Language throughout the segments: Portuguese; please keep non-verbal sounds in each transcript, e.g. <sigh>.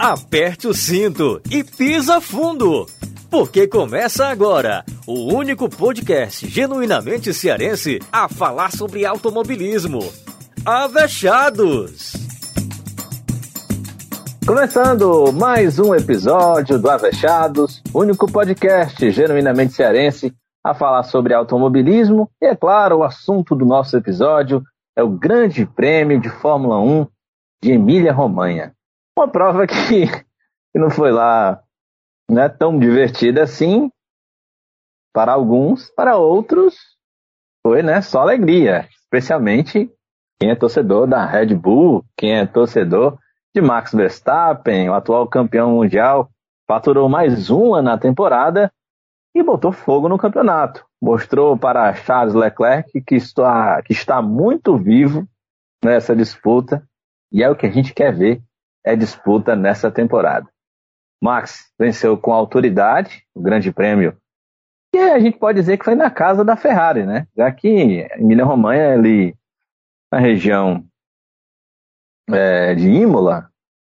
aperte o cinto e pisa fundo. Porque começa agora o único podcast genuinamente cearense a falar sobre automobilismo. Avechados! Começando mais um episódio do Avechados, único podcast genuinamente cearense a falar sobre automobilismo. E é claro, o assunto do nosso episódio é o Grande Prêmio de Fórmula 1 de Emília-Romanha. Uma prova que, que não foi lá não é tão divertida assim. Para alguns, para outros foi né, só alegria, especialmente quem é torcedor da Red Bull, quem é torcedor de Max Verstappen, o atual campeão mundial, faturou mais uma na temporada e botou fogo no campeonato. Mostrou para Charles Leclerc que está, que está muito vivo nessa disputa. E é o que a gente quer ver é disputa nessa temporada. Max venceu com autoridade o Grande Prêmio, e a gente pode dizer que foi na casa da Ferrari, né? Já que Emília Romanha, ali na região é, de Imola,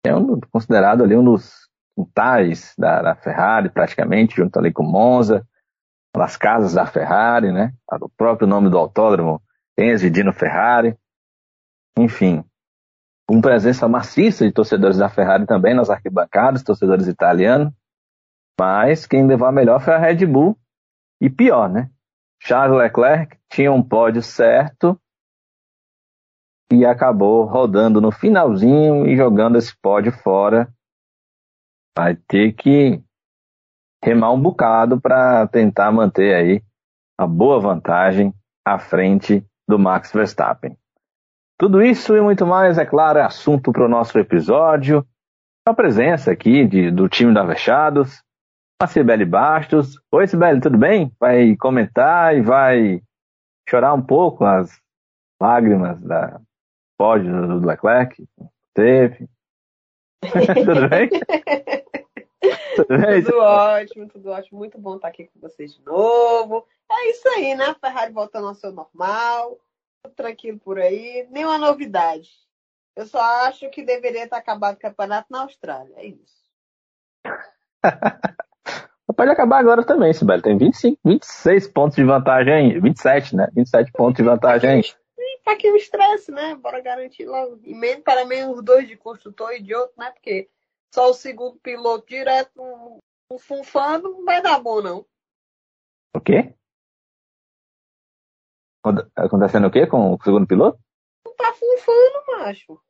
é um, considerado ali um dos quintais da, da, Ferrari, praticamente, junto ali com Monza, nas casas da Ferrari, né? O próprio nome do autódromo, Enzo Dino Ferrari. Enfim, com presença maciça de torcedores da Ferrari também nas arquibancadas, torcedores italianos. Mas quem levou a melhor foi a Red Bull. E pior, né? Charles Leclerc tinha um pódio certo e acabou rodando no finalzinho e jogando esse pódio fora. Vai ter que remar um bocado para tentar manter aí a boa vantagem à frente do Max Verstappen. Tudo isso e muito mais, é claro, é assunto para o nosso episódio. A presença aqui de, do time da Vechados, a Cibele Bastos. Oi, Cibele, tudo bem? Vai comentar e vai chorar um pouco as lágrimas da pódio do Leclerc? Teve. <laughs> tudo bem? tudo bem? Tudo ótimo, tudo ótimo. Muito bom estar aqui com vocês de novo. É isso aí, né? A Ferrari voltando ao seu normal tranquilo por aí, nenhuma novidade. Eu só acho que deveria estar acabado o campeonato na Austrália. É isso. <laughs> Pode acabar agora também, Sibeli. Tem 25, 26 pontos de vantagem 27, né? 27 pontos de vantagem Tá aqui o estresse, né? Bora garantir logo. E menos para menos dois de construtor e de outro, né? Porque só o segundo piloto direto, um, um funfando, não vai dar bom, não. O quê? Acontecendo o quê com o segundo piloto? Não tá funfando, macho.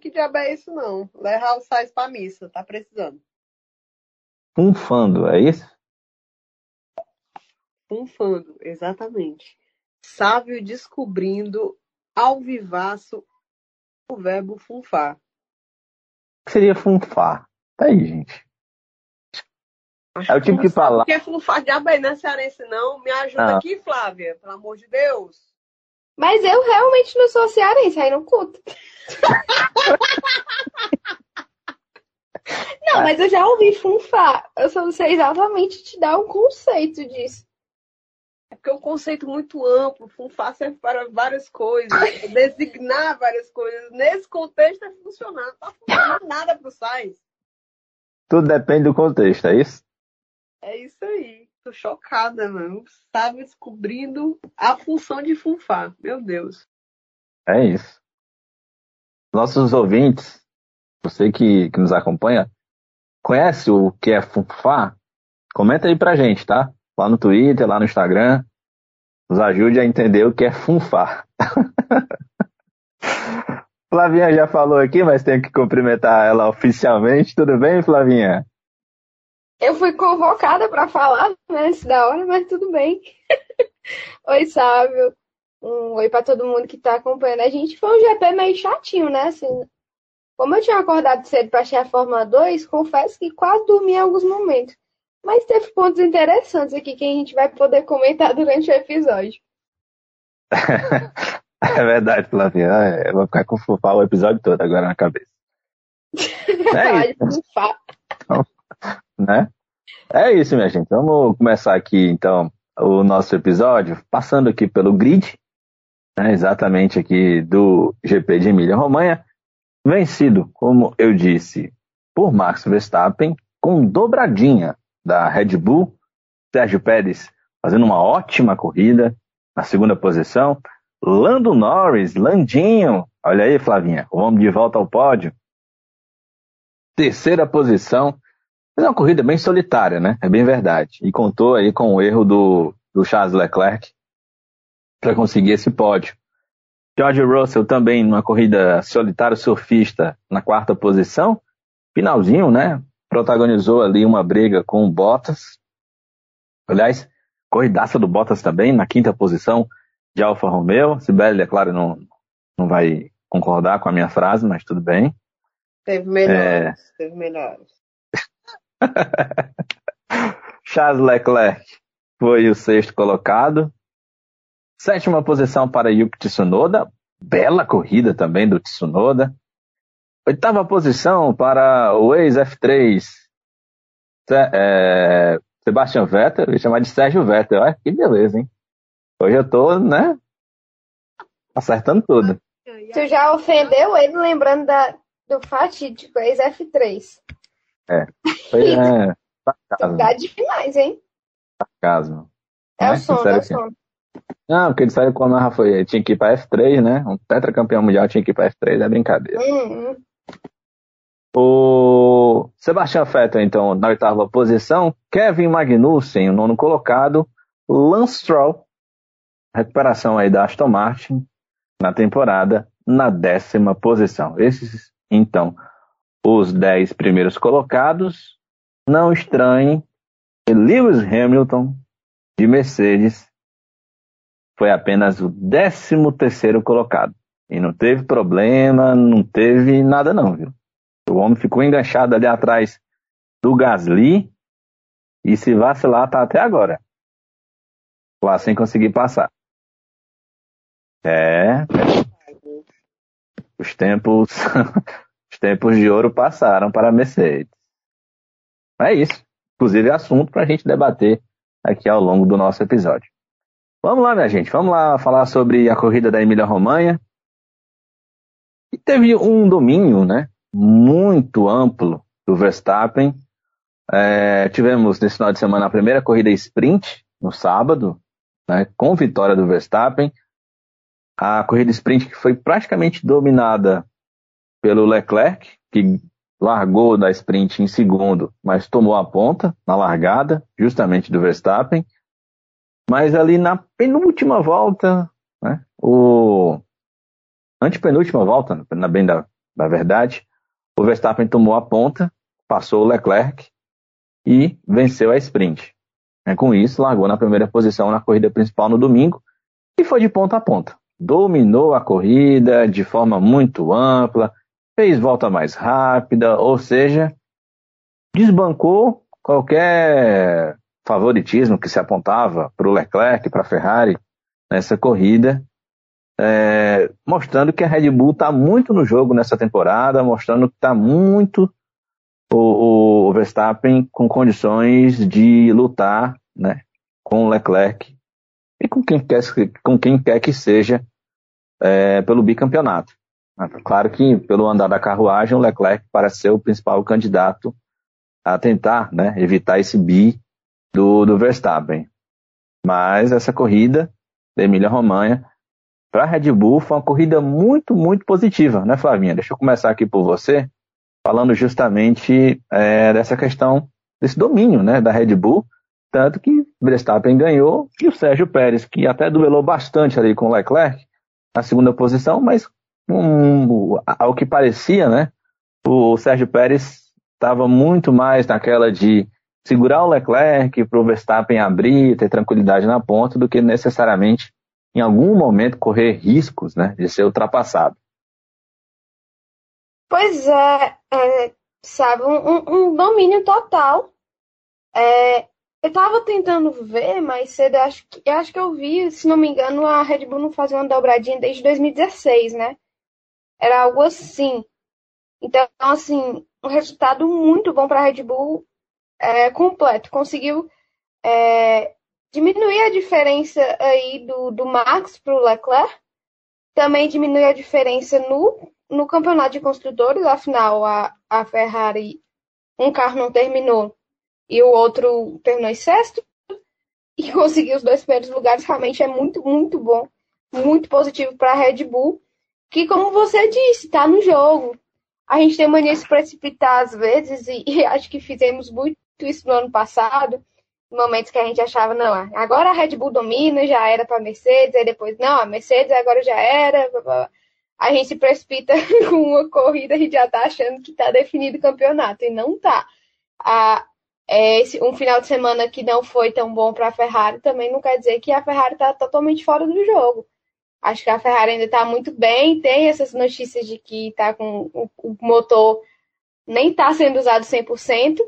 Que diabo é isso, não? Levar o Sainz pra missa, tá precisando. Funfando, é isso? Funfando, exatamente. Sávio descobrindo ao vivaço o verbo funfar. O que seria funfar? Tá aí, gente. Acho é o tipo que fala. Não quer faz diabo aí, né, cearense, não? Me ajuda ah. aqui, Flávia, pelo amor de Deus. Mas eu realmente não sou cearense, aí não conta. <laughs> não, mas eu já ouvi funfar. Eu só não sei exatamente te dar um conceito disso. É porque é um conceito muito amplo. Funfar serve para várias coisas, designar várias coisas. Nesse contexto é funcionar. Não tá funcionando nada pro Sainz. Tudo depende do contexto, é isso? É isso aí. Tô chocada, mano. Estava descobrindo a função de funfar. Meu Deus. É isso. Nossos ouvintes, você que, que nos acompanha, conhece o que é funfar? Comenta aí pra gente, tá? Lá no Twitter, lá no Instagram. Nos ajude a entender o que é funfar. <laughs> Flavinha já falou aqui, mas tenho que cumprimentar ela oficialmente. Tudo bem, Flavinha? Eu fui convocada para falar né, antes da hora, mas tudo bem. <laughs> oi, Sávio. Um oi para todo mundo que está acompanhando a gente. Foi um GP meio chatinho, né? Assim, como eu tinha acordado cedo para achar a Fórmula 2, confesso que quase dormi em alguns momentos. Mas teve pontos interessantes aqui que a gente vai poder comentar durante o episódio. <laughs> é verdade, Flavinha. É, eu vou ficar com o episódio todo agora na cabeça. <laughs> É isso. Então, né? É isso, minha gente. Vamos começar aqui, então, o nosso episódio, passando aqui pelo grid, né, exatamente aqui do GP de Emília-Romanha, vencido, como eu disse, por Max Verstappen com dobradinha da Red Bull. Sérgio Pérez fazendo uma ótima corrida na segunda posição. Lando Norris, Landinho, olha aí, Flavinha, vamos de volta ao pódio. Terceira posição. Fez uma corrida bem solitária, né? É bem verdade. E contou aí com o erro do, do Charles Leclerc para conseguir esse pódio. George Russell também numa corrida solitário surfista na quarta posição. Finalzinho, né? Protagonizou ali uma briga com o Bottas. Aliás, corridaça do Bottas também na quinta posição de Alfa Romeo. Sibeli, é claro, não, não vai concordar com a minha frase, mas tudo bem. Teve melhores, é... teve melhores. <laughs> Charles Leclerc foi o sexto colocado, Sétima posição para Yuki Tsunoda. Bela corrida também do Tsunoda. Oitava posição para o ex-F3 é, Sebastian Vettel. Eu chamar de Sérgio Vettel. Olha que beleza, hein? Hoje eu tô, né? Acertando tudo. Tu já ofendeu ele lembrando da, do fatídico ex-F3. É. Foi, <laughs> é, sarcasmo. demais, hein? Sarcasmo. É, é o som, é o som. Não, porque ele saiu com a foi, tinha que ir pra F3, né? Um tetracampeão mundial tinha que ir pra F3, é brincadeira. Uhum. O Sebastian Vettel, então, na oitava posição. Kevin Magnussen, o nono colocado. Lance Stroll, recuperação aí da Aston Martin na temporada, na décima posição. Esses, então, os dez primeiros colocados. Não estranhem, Lewis Hamilton, de Mercedes, foi apenas o 13 terceiro colocado. E não teve problema, não teve nada não, viu? O homem ficou enganchado ali atrás do Gasly e se vacilar tá até agora. Lá sem conseguir passar. É. Os tempos, os tempos de ouro passaram para a Mercedes. É isso. Inclusive assunto para a gente debater aqui ao longo do nosso episódio. Vamos lá, minha gente, vamos lá falar sobre a corrida da Emília Romanha. E teve um domínio, né, muito amplo do Verstappen. É, tivemos nesse final de semana a primeira corrida sprint no sábado, né, com vitória do Verstappen. A corrida sprint que foi praticamente dominada pelo Leclerc, que largou da sprint em segundo, mas tomou a ponta na largada, justamente do Verstappen. Mas ali na penúltima volta, né, o antepenúltima volta, na bem da, da verdade, o Verstappen tomou a ponta, passou o Leclerc e venceu a sprint. Com isso, largou na primeira posição na corrida principal no domingo e foi de ponta a ponta. Dominou a corrida de forma muito ampla, fez volta mais rápida, ou seja, desbancou qualquer favoritismo que se apontava para o Leclerc, para a Ferrari nessa corrida, é, mostrando que a Red Bull está muito no jogo nessa temporada, mostrando que está muito o, o, Verstappen com condições de lutar né, com o Leclerc e com quem quer, com quem quer que seja é, pelo bicampeonato. Claro que pelo andar da carruagem o Leclerc parece ser o principal candidato a tentar né, evitar esse bi do, do Verstappen. Mas essa corrida da Emília Romanha para a Red Bull foi uma corrida muito, muito positiva, né, Flavinha? Deixa eu começar aqui por você, falando justamente é, dessa questão, desse domínio né, da Red Bull, tanto que Verstappen ganhou e o Sérgio Pérez, que até duelou bastante ali com o Leclerc na segunda posição, mas um, ao que parecia, né, o Sérgio Pérez estava muito mais naquela de segurar o Leclerc para o Verstappen abrir, ter tranquilidade na ponta, do que necessariamente em algum momento correr riscos né, de ser ultrapassado. Pois é, é sabe, um, um, domínio total. É, eu estava tentando ver mais cedo, acho que, acho que eu vi, se não me engano, a Red Bull não fazia uma dobradinha desde 2016, né? Era algo assim. Então, assim, um resultado muito bom para a Red Bull é, completo. Conseguiu é, diminuir a diferença aí do, do Max para o Leclerc. Também diminuir a diferença no, no campeonato de construtores. Afinal, a, a Ferrari um carro não terminou e o outro terminou em sexto e <laughs> conseguir os dois primeiros lugares realmente é muito, muito bom, muito positivo para a Red Bull, que como você disse, está no jogo. A gente tem mania de se precipitar às vezes e, <laughs> e acho que fizemos muito isso no ano passado, momentos que a gente achava, não, agora a Red Bull domina, já era para a Mercedes, aí depois, não, a Mercedes agora já era, blá, blá. a gente se precipita <laughs> com uma corrida e já está achando que está definido o campeonato, e não está. A, é, esse, um final de semana que não foi tão bom para a Ferrari também não quer dizer que a Ferrari está totalmente fora do jogo. Acho que a Ferrari ainda está muito bem. Tem essas notícias de que tá com o, o motor nem está sendo usado 100%,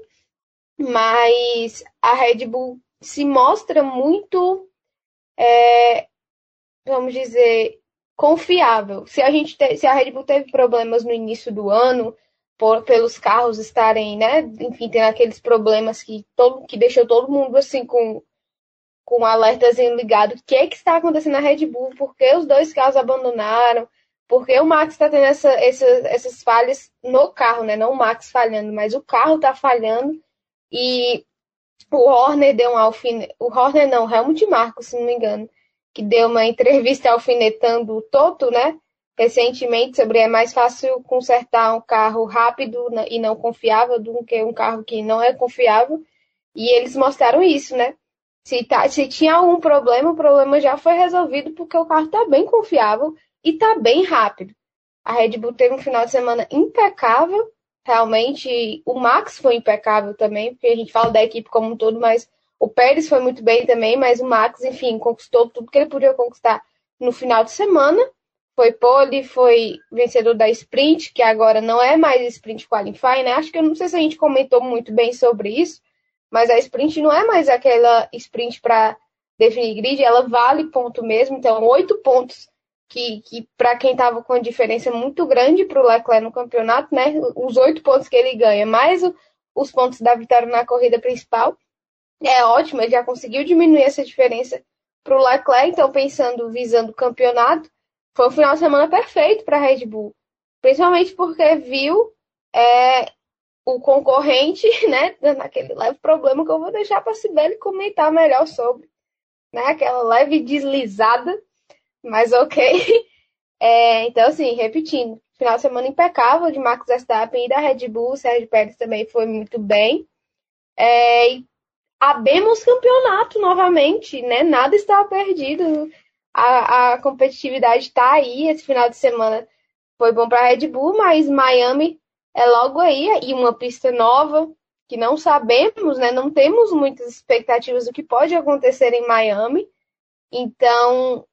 mas a Red Bull se mostra muito, é, vamos dizer, confiável. Se a gente te, se a Red Bull teve problemas no início do ano, por, pelos carros estarem, né, enfim, tendo aqueles problemas que todo que deixou todo mundo assim com com um alertazinho ligado, o que é que está acontecendo na Red Bull, por que os dois carros abandonaram, por que o Max está tendo essa, essa, essas falhas no carro, né? Não o Max falhando, mas o carro está falhando e o Horner deu um alfinete, o Horner não, o Helmut Marko, se não me engano, que deu uma entrevista alfinetando o Toto, né? recentemente sobre é mais fácil consertar um carro rápido e não confiável do que um carro que não é confiável. E eles mostraram isso, né? Se, tá, se tinha algum problema, o problema já foi resolvido porque o carro está bem confiável e está bem rápido. A Red Bull teve um final de semana impecável, realmente. O Max foi impecável também, porque a gente fala da equipe como um todo, mas o Pérez foi muito bem também, mas o Max, enfim, conquistou tudo que ele podia conquistar no final de semana foi pole, foi vencedor da sprint, que agora não é mais sprint qualify, né? Acho que eu não sei se a gente comentou muito bem sobre isso, mas a sprint não é mais aquela sprint para definir grid, ela vale ponto mesmo, então oito pontos que, que para quem estava com uma diferença muito grande para o Leclerc no campeonato, né? Os oito pontos que ele ganha, mais o, os pontos da vitória na corrida principal, é ótimo, ele já conseguiu diminuir essa diferença para o Leclerc, então pensando, visando o campeonato, foi um final de semana perfeito para a Red Bull. Principalmente porque viu é, o concorrente, <laughs> né, naquele leve problema que eu vou deixar para a Sibeli comentar melhor sobre. Né, aquela leve deslizada, mas ok. <laughs> É, então, assim, repetindo, final de semana impecável de Marcos Verstappen e da Red Bull, Sérgio Pérez também foi muito bem. É, abemos campeonato novamente, né? Nada estava perdido a, a competitividade está aí. Esse final de semana foi bom para a Red Bull, mas Miami é logo aí e uma pista nova que não sabemos, né? Não temos muitas expectativas do que pode acontecer em Miami. Então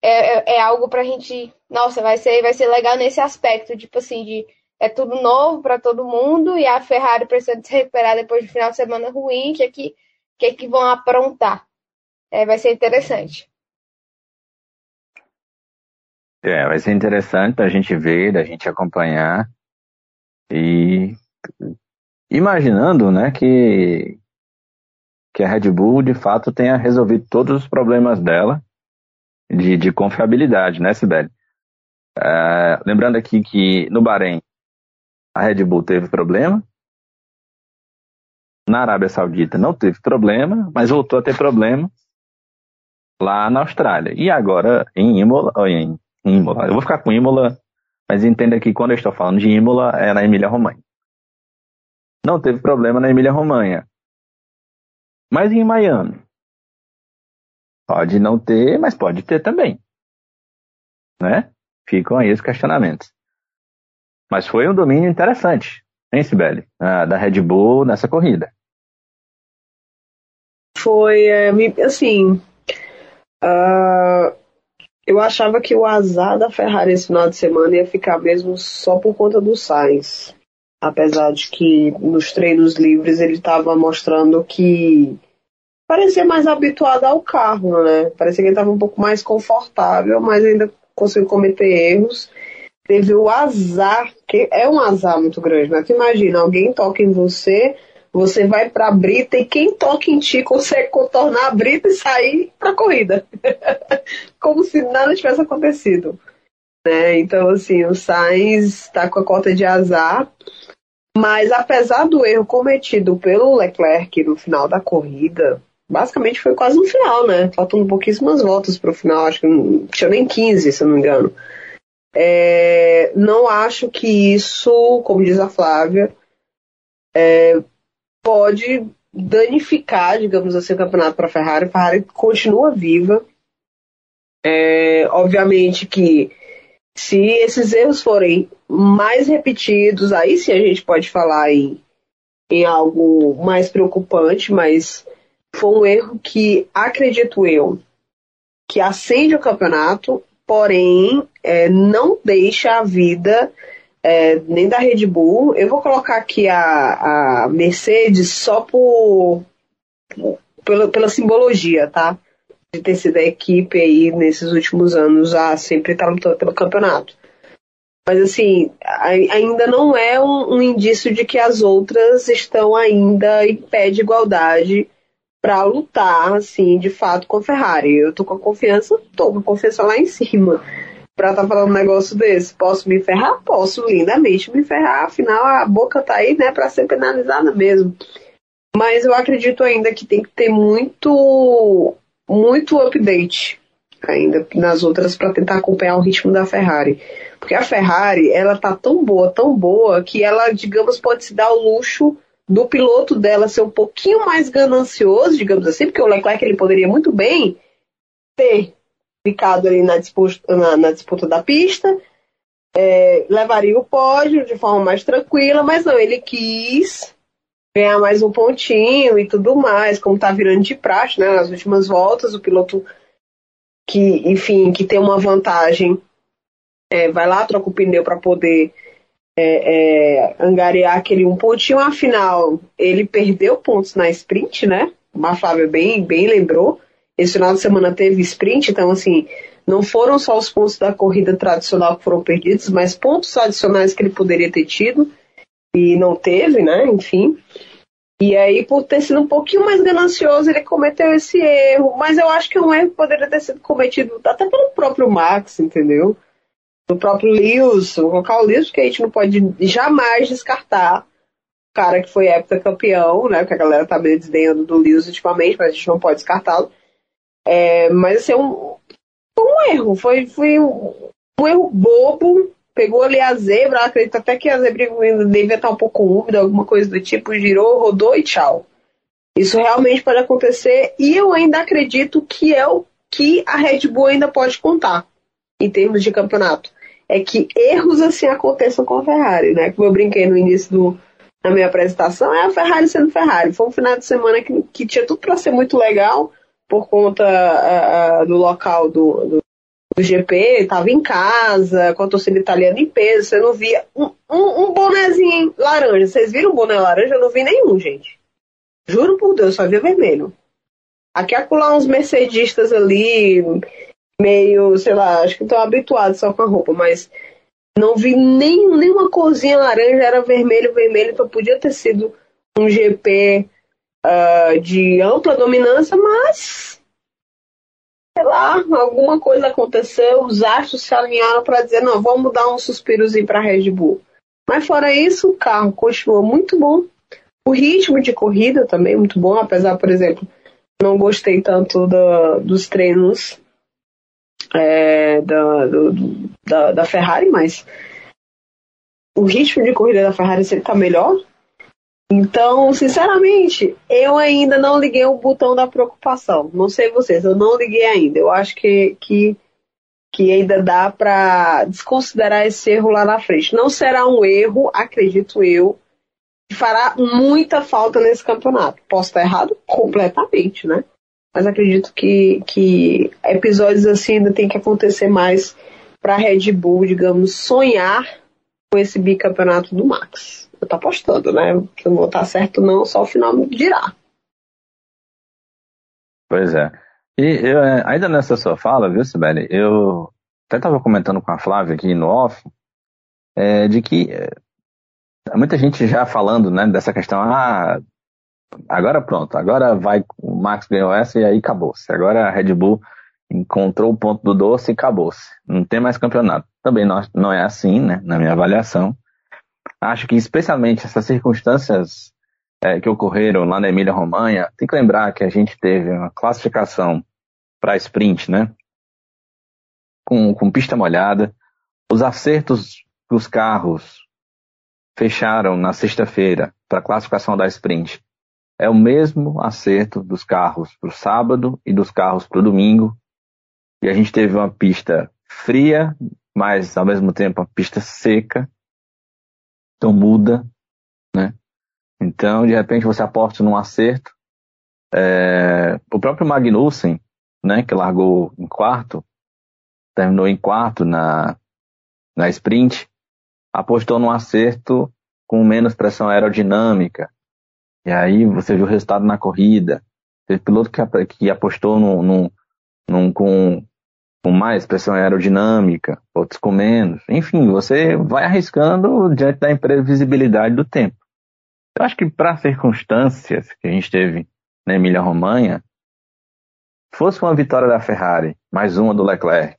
é, é, é algo para a gente, nossa, vai ser vai ser legal nesse aspecto, tipo assim de é tudo novo para todo mundo e a Ferrari precisa se recuperar depois de um final de semana ruim, que é que que, é que vão aprontar. É, vai ser interessante. É, vai ser interessante a gente ver, a gente acompanhar e imaginando, né, que que a Red Bull de fato tenha resolvido todos os problemas dela de, de confiabilidade, né, Sibeli? É, lembrando aqui que no Bahrein a Red Bull teve problema, na Arábia Saudita não teve problema, mas voltou a ter problema lá na Austrália. E agora em Imola, em Imola. Eu vou ficar com Imola, mas entenda que quando eu estou falando de Imola, é na Emília-Romanha. Não teve problema na Emília-Romanha. Mas em Miami? Pode não ter, mas pode ter também. Né? Ficam aí os questionamentos. Mas foi um domínio interessante, hein, Sibeli? Ah, da Red Bull nessa corrida. Foi, é, assim, uh, eu achava que o azar da Ferrari esse final de semana ia ficar mesmo só por conta do Sainz. Apesar de que nos treinos livres ele estava mostrando que parecia mais habituado ao carro, né? Parecia que ele estava um pouco mais confortável, mas ainda conseguiu cometer erros. Teve o azar, que é um azar muito grande, né? Tu imagina, alguém toca em você, você vai para a brita e quem toca em ti consegue contornar a brita e sair para a corrida. <laughs> Como se nada tivesse acontecido. Né? Então, assim, o Sainz está com a cota de azar. Mas apesar do erro cometido pelo Leclerc no final da corrida, basicamente foi quase no final, né? Faltando pouquíssimas voltas para o final, acho que não tinha nem 15, se eu não me engano. É, não acho que isso, como diz a Flávia, é, pode danificar, digamos assim, o campeonato para a Ferrari. A Ferrari continua viva. É, obviamente que se esses erros forem mais repetidos, aí sim a gente pode falar em, em algo mais preocupante, mas foi um erro que, acredito eu, que acende o campeonato, porém é, não deixa a vida é, nem da Red Bull. Eu vou colocar aqui a, a Mercedes só por, pela, pela simbologia, tá? De ter sido a equipe aí nesses últimos anos a sempre estar lutando pelo campeonato. Mas assim, ainda não é um, um indício de que as outras estão ainda em pé de igualdade para lutar, assim, de fato, com a Ferrari. Eu tô com a confiança, tô com a confiança lá em cima pra tá falando um negócio desse. Posso me ferrar? Posso lindamente me ferrar, afinal a boca tá aí, né, para ser penalizada mesmo. Mas eu acredito ainda que tem que ter muito, muito update ainda nas outras para tentar acompanhar o ritmo da Ferrari. Porque a Ferrari, ela tá tão boa, tão boa, que ela, digamos, pode se dar o luxo do piloto dela ser um pouquinho mais ganancioso, digamos assim, porque o Leclerc ele poderia muito bem ter ficado ali na disputa, na, na disputa da pista, é, levaria o pódio de forma mais tranquila, mas não, ele quis ganhar mais um pontinho e tudo mais, como tá virando de praxe, né, nas últimas voltas, o piloto que, enfim, que tem uma vantagem, é, vai lá, troca o pneu para poder é, é, angariar aquele um pontinho, afinal, ele perdeu pontos na sprint, né? Uma Flávia bem, bem lembrou. Esse final de semana teve sprint, então assim, não foram só os pontos da corrida tradicional que foram perdidos, mas pontos adicionais que ele poderia ter tido e não teve, né? Enfim. E aí, por ter sido um pouquinho mais ganancioso, ele cometeu esse erro. Mas eu acho que um erro poderia ter sido cometido até pelo próprio Max, entendeu? do próprio Lewis, o Lewis, porque a gente não pode jamais descartar o cara que foi campeão, né? Porque a galera tá meio desdenhando do Lewis ultimamente, mas a gente não pode descartá-lo. É, mas assim, um, um erro, foi, foi um, um, erro bobo. Pegou ali a zebra, acredito até que a zebra devia estar um pouco úmida, alguma coisa do tipo, girou, rodou e tchau. Isso realmente pode acontecer e eu ainda acredito que é o que a Red Bull ainda pode contar em termos de campeonato. É que erros assim aconteçam com a Ferrari, né? Como eu brinquei no início do, da minha apresentação, é a Ferrari sendo Ferrari. Foi um final de semana que, que tinha tudo para ser muito legal por conta uh, do local do, do, do GP, estava em casa, com a torcida italiana em peso, você não via um, um, um bonezinho laranja. Vocês viram o boné laranja? Eu não vi nenhum, gente. Juro por Deus, só via vermelho. Aqui acolá uns mercedistas ali, meio, sei lá, acho que estão habituados só com a roupa, mas não vi nem, nenhuma corzinha laranja, era vermelho, vermelho, então podia ter sido um GP uh, de ampla dominância, mas sei lá, alguma coisa aconteceu, os astros se alinharam para dizer, não, vamos dar um suspirozinho para Red Bull. Mas fora isso, o carro continuou muito bom. O ritmo de corrida também muito bom, apesar, por exemplo, não gostei tanto do, dos treinos é, da, do, da, da, Ferrari, mas o ritmo de corrida da Ferrari sempre está melhor. Então, sinceramente, eu ainda não liguei o botão da preocupação. Não sei vocês, eu não liguei ainda. Eu acho que, que, que ainda dá para desconsiderar esse erro lá na frente. Não será um erro, acredito eu, que fará muita falta nesse campeonato. Posso estar errado? Completamente, né? mas acredito que, que episódios assim ainda tem que acontecer mais para Red Bull, digamos, sonhar com esse bicampeonato do Max. Eu tô apostando, né? Se não vou estar certo não, só o final dirá. Pois é. E eu, é, ainda nessa sua fala, viu, Sibeli, eu até estava comentando com a Flávia aqui no off, é, de que é, muita gente já falando né, dessa questão, ah, agora pronto, agora vai, o Max ganhou essa e aí acabou-se. Agora a Red Bull encontrou o ponto do doce e acabou-se. Não tem mais campeonato. Também não, não é assim, né, na minha avaliação. acho que especialmente essas circunstâncias é, que ocorreram lá na Emília Romanha, tem que lembrar que a gente teve uma classificação para sprint, né? Com, com pista molhada. Os acertos dos carros fecharam na sexta-feira para a classificação da sprint. É o mesmo acerto dos carros para o sábado e dos carros para o domingo. E a gente teve uma pista fria, mas ao mesmo tempo uma pista seca. Então muda, né? Então, de repente, você aposta num acerto. É, o próprio Magnussen, né, que largou em quarto, terminou em quarto na, na sprint, apostou num acerto com menos pressão aerodinâmica. E aí você viu o resultado na corrida. Teve piloto que, que apostou num, num, num, com, com mais pressão aerodinâmica, outros com menos. Enfim, você vai arriscando diante da imprevisibilidade do tempo. Eu acho que para circunstâncias que a gente teve na Emília-Romanha, fosse uma vitória da Ferrari, mais uma do Leclerc,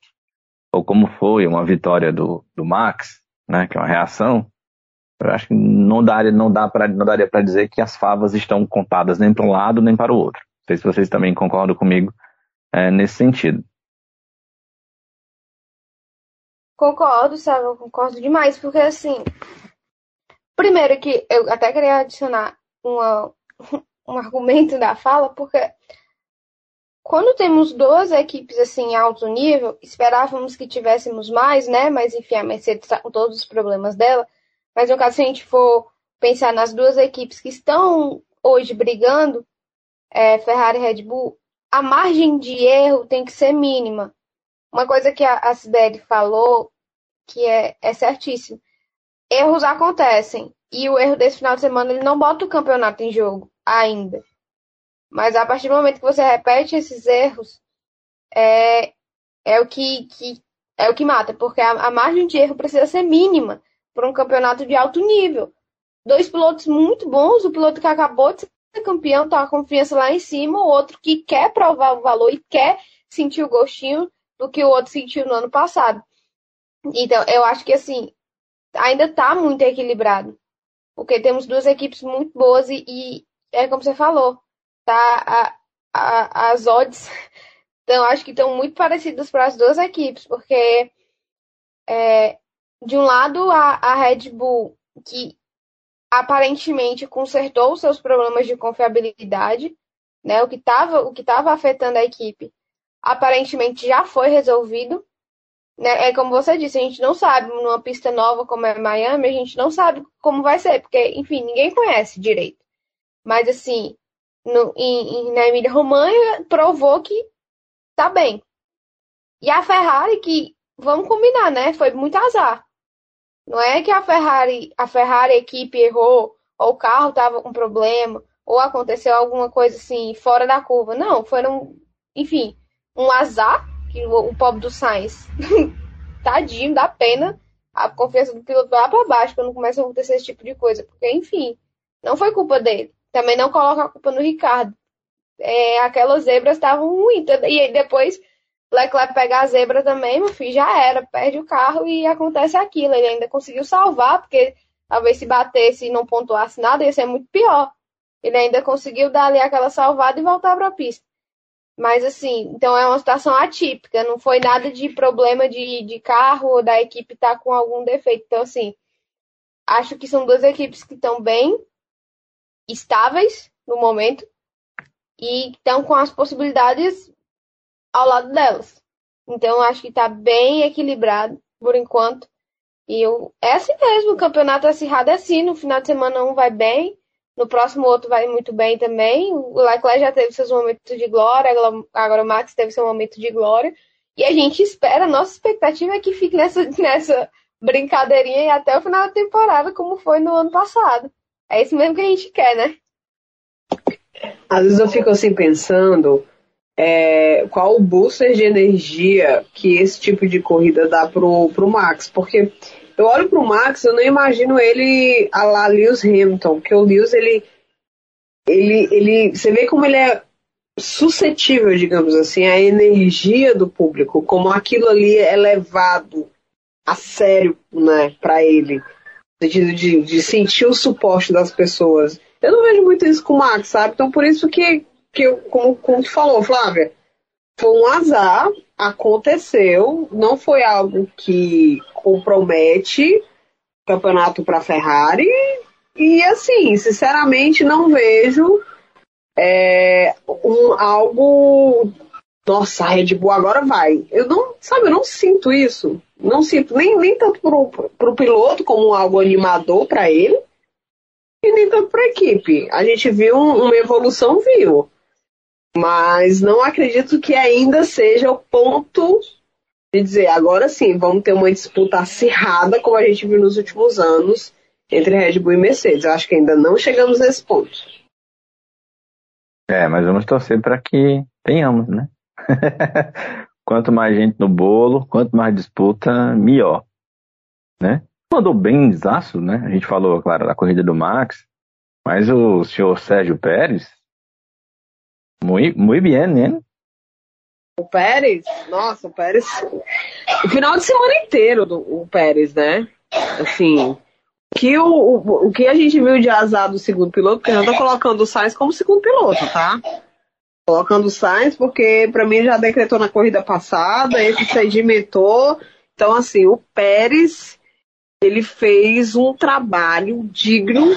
ou como foi uma vitória do, do Max, né, que é uma reação, eu acho que não daria, não dá pra, não daria para dizer que as favas estão contadas nem para um lado nem para o outro. Não sei se vocês também concordam comigo é, nesse sentido. Concordo, sabe? Eu concordo demais, porque assim, primeiro que eu até queria adicionar uma, <laughs> um argumento da fala, porque quando temos duas equipes assim em alto nível, esperávamos que tivéssemos mais, né? Mas enfim, a Mercedes está com todos os problemas dela. Mas no caso, se a gente for pensar nas duas equipes que estão hoje brigando, é, Ferrari e Red Bull, a margem de erro tem que ser mínima. Uma coisa que a, a Sibeli falou, que é, é certíssimo. Erros acontecem. E o erro desse final de semana, ele não bota o campeonato em jogo ainda. Mas a partir do momento que você repete esses erros, é, é o que, que é o que mata, porque a, a margem de erro precisa ser mínima para um campeonato de alto nível. Dois pilotos muito bons, o piloto que acabou de ser campeão tá com a confiança lá em cima, o outro que quer provar o valor e quer sentir o gostinho do que o outro sentiu no ano passado. Então, eu acho que assim, ainda está muito equilibrado. Porque temos duas equipes muito boas e, e é como você falou, tá? A, a, as odds <laughs> então, acho que estão muito parecidas para as duas equipes, porque é, de um lado a, a Red Bull, que aparentemente consertou os seus problemas de confiabilidade, né? O que estava o que estava afetando a equipe, aparentemente já foi resolvido. Né? É como você disse, a gente não sabe numa pista nova como é Miami, a gente não sabe como vai ser, porque enfim ninguém conhece direito. Mas assim, no, em, na Emília Romanha provou que tá bem. E a Ferrari, que, vamos combinar, né? Foi muito azar. Não é que a Ferrari, a Ferrari a equipe errou, ou o carro tava com problema, ou aconteceu alguma coisa assim, fora da curva. Não, foram, enfim, um azar, que o, o pobre do Sainz, <laughs> tadinho, dá pena a confiança do piloto lá para baixo quando começa a acontecer esse tipo de coisa. Porque, enfim, não foi culpa dele. Também não coloca a culpa no Ricardo. É, aquelas zebras estavam ruins. E aí depois Leclerc pega a zebra também, meu filho, já era. Perde o carro e acontece aquilo. Ele ainda conseguiu salvar, porque talvez se batesse e não pontuasse nada, ia ser muito pior. Ele ainda conseguiu dar ali aquela salvada e voltar para a pista. Mas assim, então é uma situação atípica, não foi nada de problema de, de carro ou da equipe estar tá com algum defeito. Então, assim, acho que são duas equipes que estão bem, estáveis no momento e estão com as possibilidades ao lado delas. Então, acho que está bem equilibrado por enquanto. E eu, é assim mesmo, o campeonato acirrado é assim. No final de semana um vai bem, no próximo outro vai muito bem também. O Leclerc já teve seus momentos de glória, agora o Max teve seu momento de glória. E a gente espera, nossa expectativa é que fique nessa, <laughs> nessa brincadeirinha até o final da temporada, como foi no ano passado. É isso mesmo que a gente quer, né? Às vezes eu fico assim pensando é, qual o booster de energia que esse tipo de corrida dá pro, pro Max, porque eu olho pro Max, eu não imagino ele a lá Lewis Hamilton, porque o Lewis ele ele ele você vê como ele é suscetível, digamos assim, à energia do público, como aquilo ali é levado a sério, né, para ele sentido de, de sentir o suporte das pessoas. Eu não vejo muito isso com o Max, sabe? Então por isso que, que eu, como, como tu falou, Flávia, foi um azar, aconteceu, não foi algo que compromete o campeonato para Ferrari. E assim, sinceramente, não vejo é, um, algo. Nossa, a Red Bull agora vai. Eu não, sabe, eu não sinto isso. Não sinto nem, nem tanto pro, pro piloto como algo animador para ele, e nem tanto para a equipe. A gente viu uma evolução, viu. Mas não acredito que ainda seja o ponto de dizer, agora sim, vamos ter uma disputa acirrada, como a gente viu nos últimos anos, entre Red Bull e Mercedes. Eu acho que ainda não chegamos nesse ponto. É, mas vamos torcer para que tenhamos, né? <laughs> quanto mais gente no bolo, quanto mais disputa, melhor. Né? Mandou bem zaço, né? A gente falou, claro, da corrida do Max, mas o senhor Sérgio Pérez Muito, muito bem, né? O Pérez, nossa, o Pérez. O final de semana inteiro do o Pérez, né? Assim, que o, o, o que a gente viu de azar do segundo piloto, porque eu não tô colocando o Sainz como segundo piloto, tá? Colocando o Sainz, porque para mim já decretou na corrida passada, esse sedimentou. Então, assim, o Pérez, ele fez um trabalho digno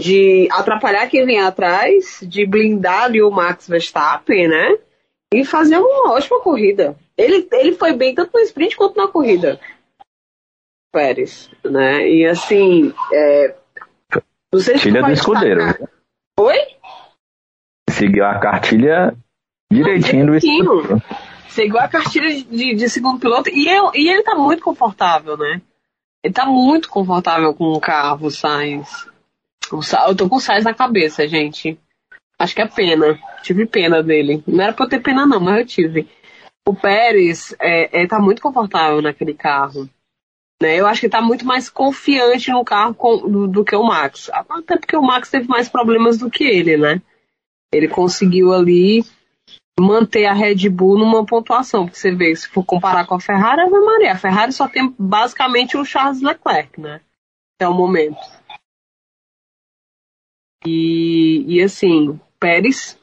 de atrapalhar quem vem atrás, de blindar ali o Max Verstappen, né? E fazer uma ótima corrida. Ele, ele foi bem tanto no sprint quanto na corrida. Pérez, né? E assim, é, não sei se Filha do escudeiro. Oi? Seguiu a cartilha direitinho do escudeiro. Seguiu a cartilha de, de segundo piloto e, eu, e ele tá muito confortável, né? Ele tá muito confortável com o carro, Eu tô com o Sainz na cabeça, gente. Acho que é pena. Tive pena dele. Não era pra eu ter pena, não, mas eu tive. O Pérez é, é, tá muito confortável naquele carro. Né? Eu acho que está muito mais confiante no carro com, do, do, que o Max. Até porque o Max teve mais problemas do que ele, né? Ele conseguiu ali manter a Red Bull numa pontuação. Porque você vê, se for comparar com a Ferrari, a Maria. A Ferrari só tem basicamente o Charles Leclerc, né? Até o momento. E, e assim, Pérez,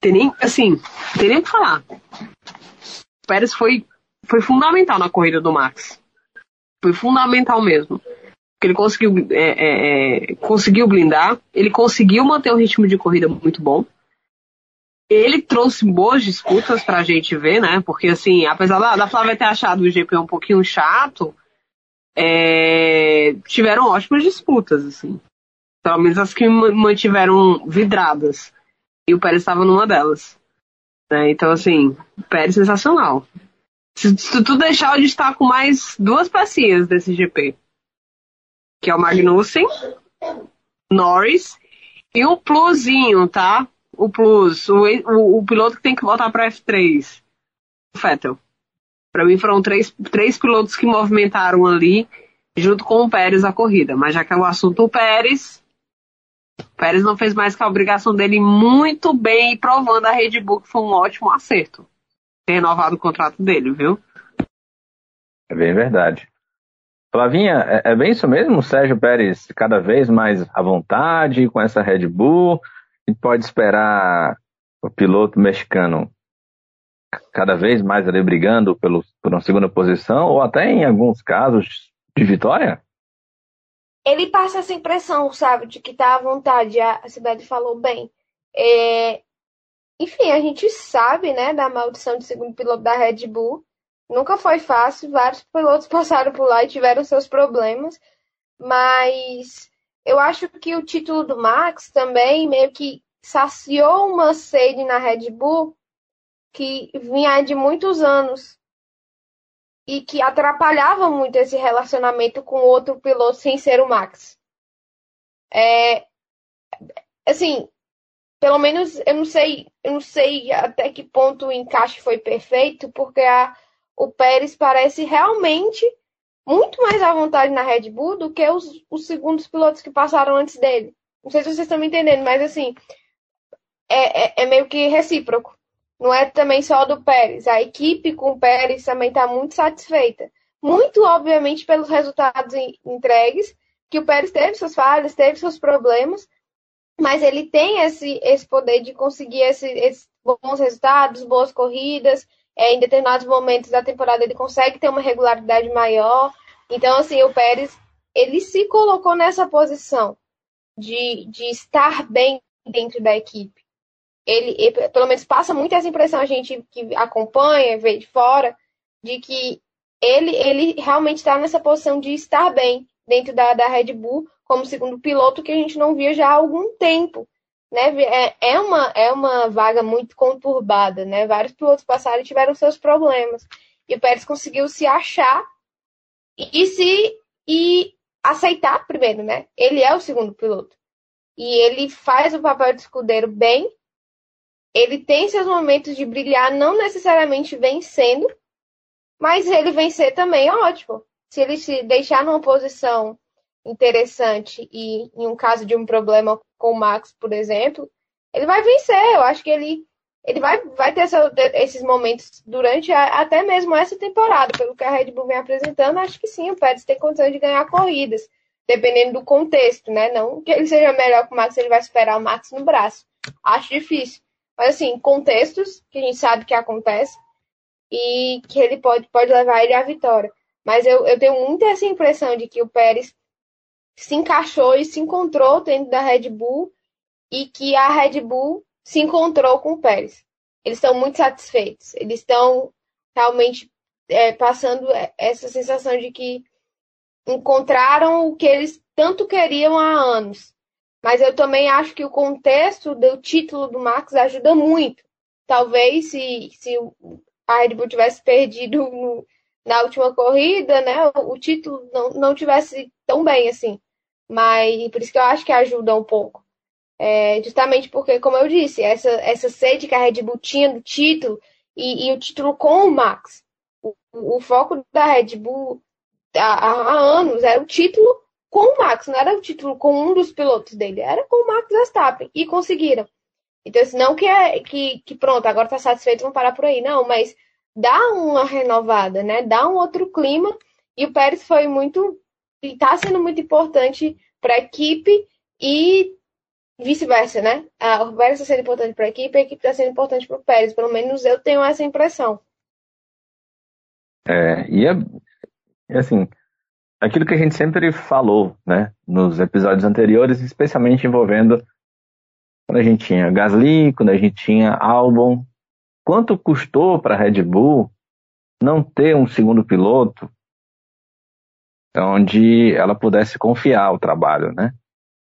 tem nem, assim, tem nem o que falar. Pérez foi, foi fundamental na corrida do Max. Foi fundamental mesmo. Porque ele conseguiu, é, é, é, conseguiu blindar, ele conseguiu manter um ritmo de corrida muito bom. Ele trouxe boas disputas pra gente ver, né? Porque, assim, apesar da, da Flávia ter achado o GP um pouquinho chato, é, tiveram ótimas disputas, assim. Pelo menos as que mantiveram vidradas. E o Pérez estava numa delas. Né? Então, assim, Pérez sensacional. Se, se tu deixar, a gente tá mais duas pecinhas desse GP. Que é o Magnussen, Norris e um plusinho, tá? O plus, o, o, o piloto que tem que voltar para F3, o Vettel. Para mim foram três, três pilotos que movimentaram ali, junto com o Pérez, a corrida. Mas já que é o assunto o Pérez, Pérez não fez mais que a obrigação dele muito bem, provando a Red Bull que foi um ótimo acerto ter renovado o contrato dele, viu? É bem verdade. Flavinha, é, é bem isso mesmo? O Sérgio Pérez cada vez mais à vontade com essa Red Bull. Gente pode esperar o piloto mexicano cada vez mais ali brigando pelo, por uma segunda posição ou até em alguns casos de vitória? Ele passa essa impressão, sabe, de que tá à vontade. A cidade falou bem. É, enfim, a gente sabe, né, da maldição de segundo piloto da Red Bull. Nunca foi fácil, vários pilotos <laughs> passaram por lá e tiveram seus problemas, mas eu acho que o título do Max também meio que saciou uma sede na Red Bull que vinha de muitos anos e que atrapalhava muito esse relacionamento com outro piloto sem ser o Max. É, assim, pelo menos eu não sei, eu não sei até que ponto o encaixe foi perfeito, porque a, o Pérez parece realmente muito mais à vontade na Red Bull do que os, os segundos pilotos que passaram antes dele. Não sei se vocês estão me entendendo, mas assim, é, é, é meio que recíproco. Não é também só do Pérez. A equipe com o Pérez também está muito satisfeita. muito obviamente pelos resultados entregues, que o Pérez teve suas falhas, teve seus problemas, mas ele tem esse, esse poder de conseguir esse, esses bons resultados, boas corridas, é, em determinados momentos da temporada ele consegue ter uma regularidade maior. Então, assim, o Pérez, ele se colocou nessa posição de, de estar bem dentro da equipe. Ele, ele, pelo menos, passa muito essa impressão a gente que acompanha, vê de fora, de que ele, ele realmente está nessa posição de estar bem dentro da, da Red Bull como segundo piloto que a gente não via já há algum tempo. Né? É, é, uma, é uma vaga muito conturbada, né? Vários pilotos passaram e tiveram seus problemas. E o Pérez conseguiu se achar e se e aceitar primeiro, né? Ele é o segundo piloto. E ele faz o papel de escudeiro bem. Ele tem seus momentos de brilhar, não necessariamente vencendo, mas ele vencer também é ótimo. Se ele se deixar numa posição interessante e em um caso de um problema com o Max, por exemplo, ele vai vencer. Eu acho que ele, ele vai, vai ter esses momentos durante a, até mesmo essa temporada, pelo que a Red Bull vem apresentando. Acho que sim, o Pérez tem condições de ganhar corridas, dependendo do contexto, né? Não que ele seja melhor que o Max, ele vai esperar o Max no braço. Acho difícil. Mas assim, contextos que a gente sabe que acontece e que ele pode, pode levar ele à vitória. Mas eu, eu tenho muita essa impressão de que o Pérez se encaixou e se encontrou dentro da Red Bull e que a Red Bull se encontrou com o Pérez. Eles estão muito satisfeitos. Eles estão realmente é, passando essa sensação de que encontraram o que eles tanto queriam há anos. Mas eu também acho que o contexto do título do Max ajuda muito. Talvez se, se a Red Bull tivesse perdido no, na última corrida, né, o título não, não tivesse tão bem assim. Mas por isso que eu acho que ajuda um pouco. É, justamente porque, como eu disse, essa, essa sede que a Red Bull tinha do título e, e o título com o Max. O, o foco da Red Bull há, há, anos era o título com o Max, não era o título com um dos pilotos dele, era com o Max Verstappen. E conseguiram. Então, assim, não que, é, que, que pronto, agora tá satisfeito, vamos parar por aí. Não, mas dá uma renovada, né? Dá um outro clima. E o Pérez foi muito e está sendo muito importante para a equipe e vice-versa, né? A, o Pérez está sendo importante para a equipe e a equipe está sendo importante para o Pérez. Pelo menos eu tenho essa impressão. É, e é, assim, aquilo que a gente sempre falou, né? Nos episódios anteriores, especialmente envolvendo quando a gente tinha Gasly, quando a gente tinha Albon. Quanto custou para a Red Bull não ter um segundo piloto onde ela pudesse confiar o trabalho, né?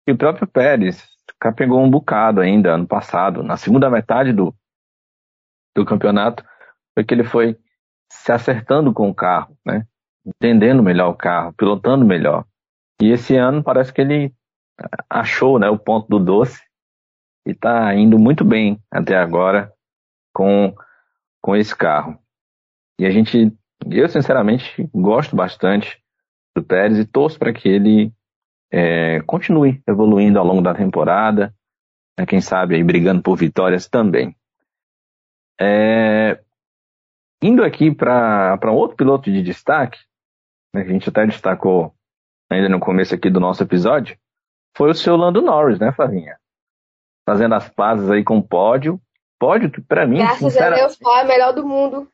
E o próprio Pérez pegou um bocado ainda ano passado, na segunda metade do, do campeonato, foi que ele foi se acertando com o carro, né? Entendendo melhor o carro, pilotando melhor. E esse ano parece que ele achou né, o ponto do doce e está indo muito bem até agora com, com esse carro. E a gente, eu sinceramente gosto bastante do Pérez e torço para que ele é, continue evoluindo ao longo da temporada, né, quem sabe aí brigando por vitórias também. É, indo aqui para um outro piloto de destaque, que a gente até destacou ainda no começo aqui do nosso episódio, foi o seu Lando Norris, né, Flavinha? Fazendo as pazes aí com o pódio. Pódio que para mim. Graças sincera... a Deus, pai, é melhor do mundo.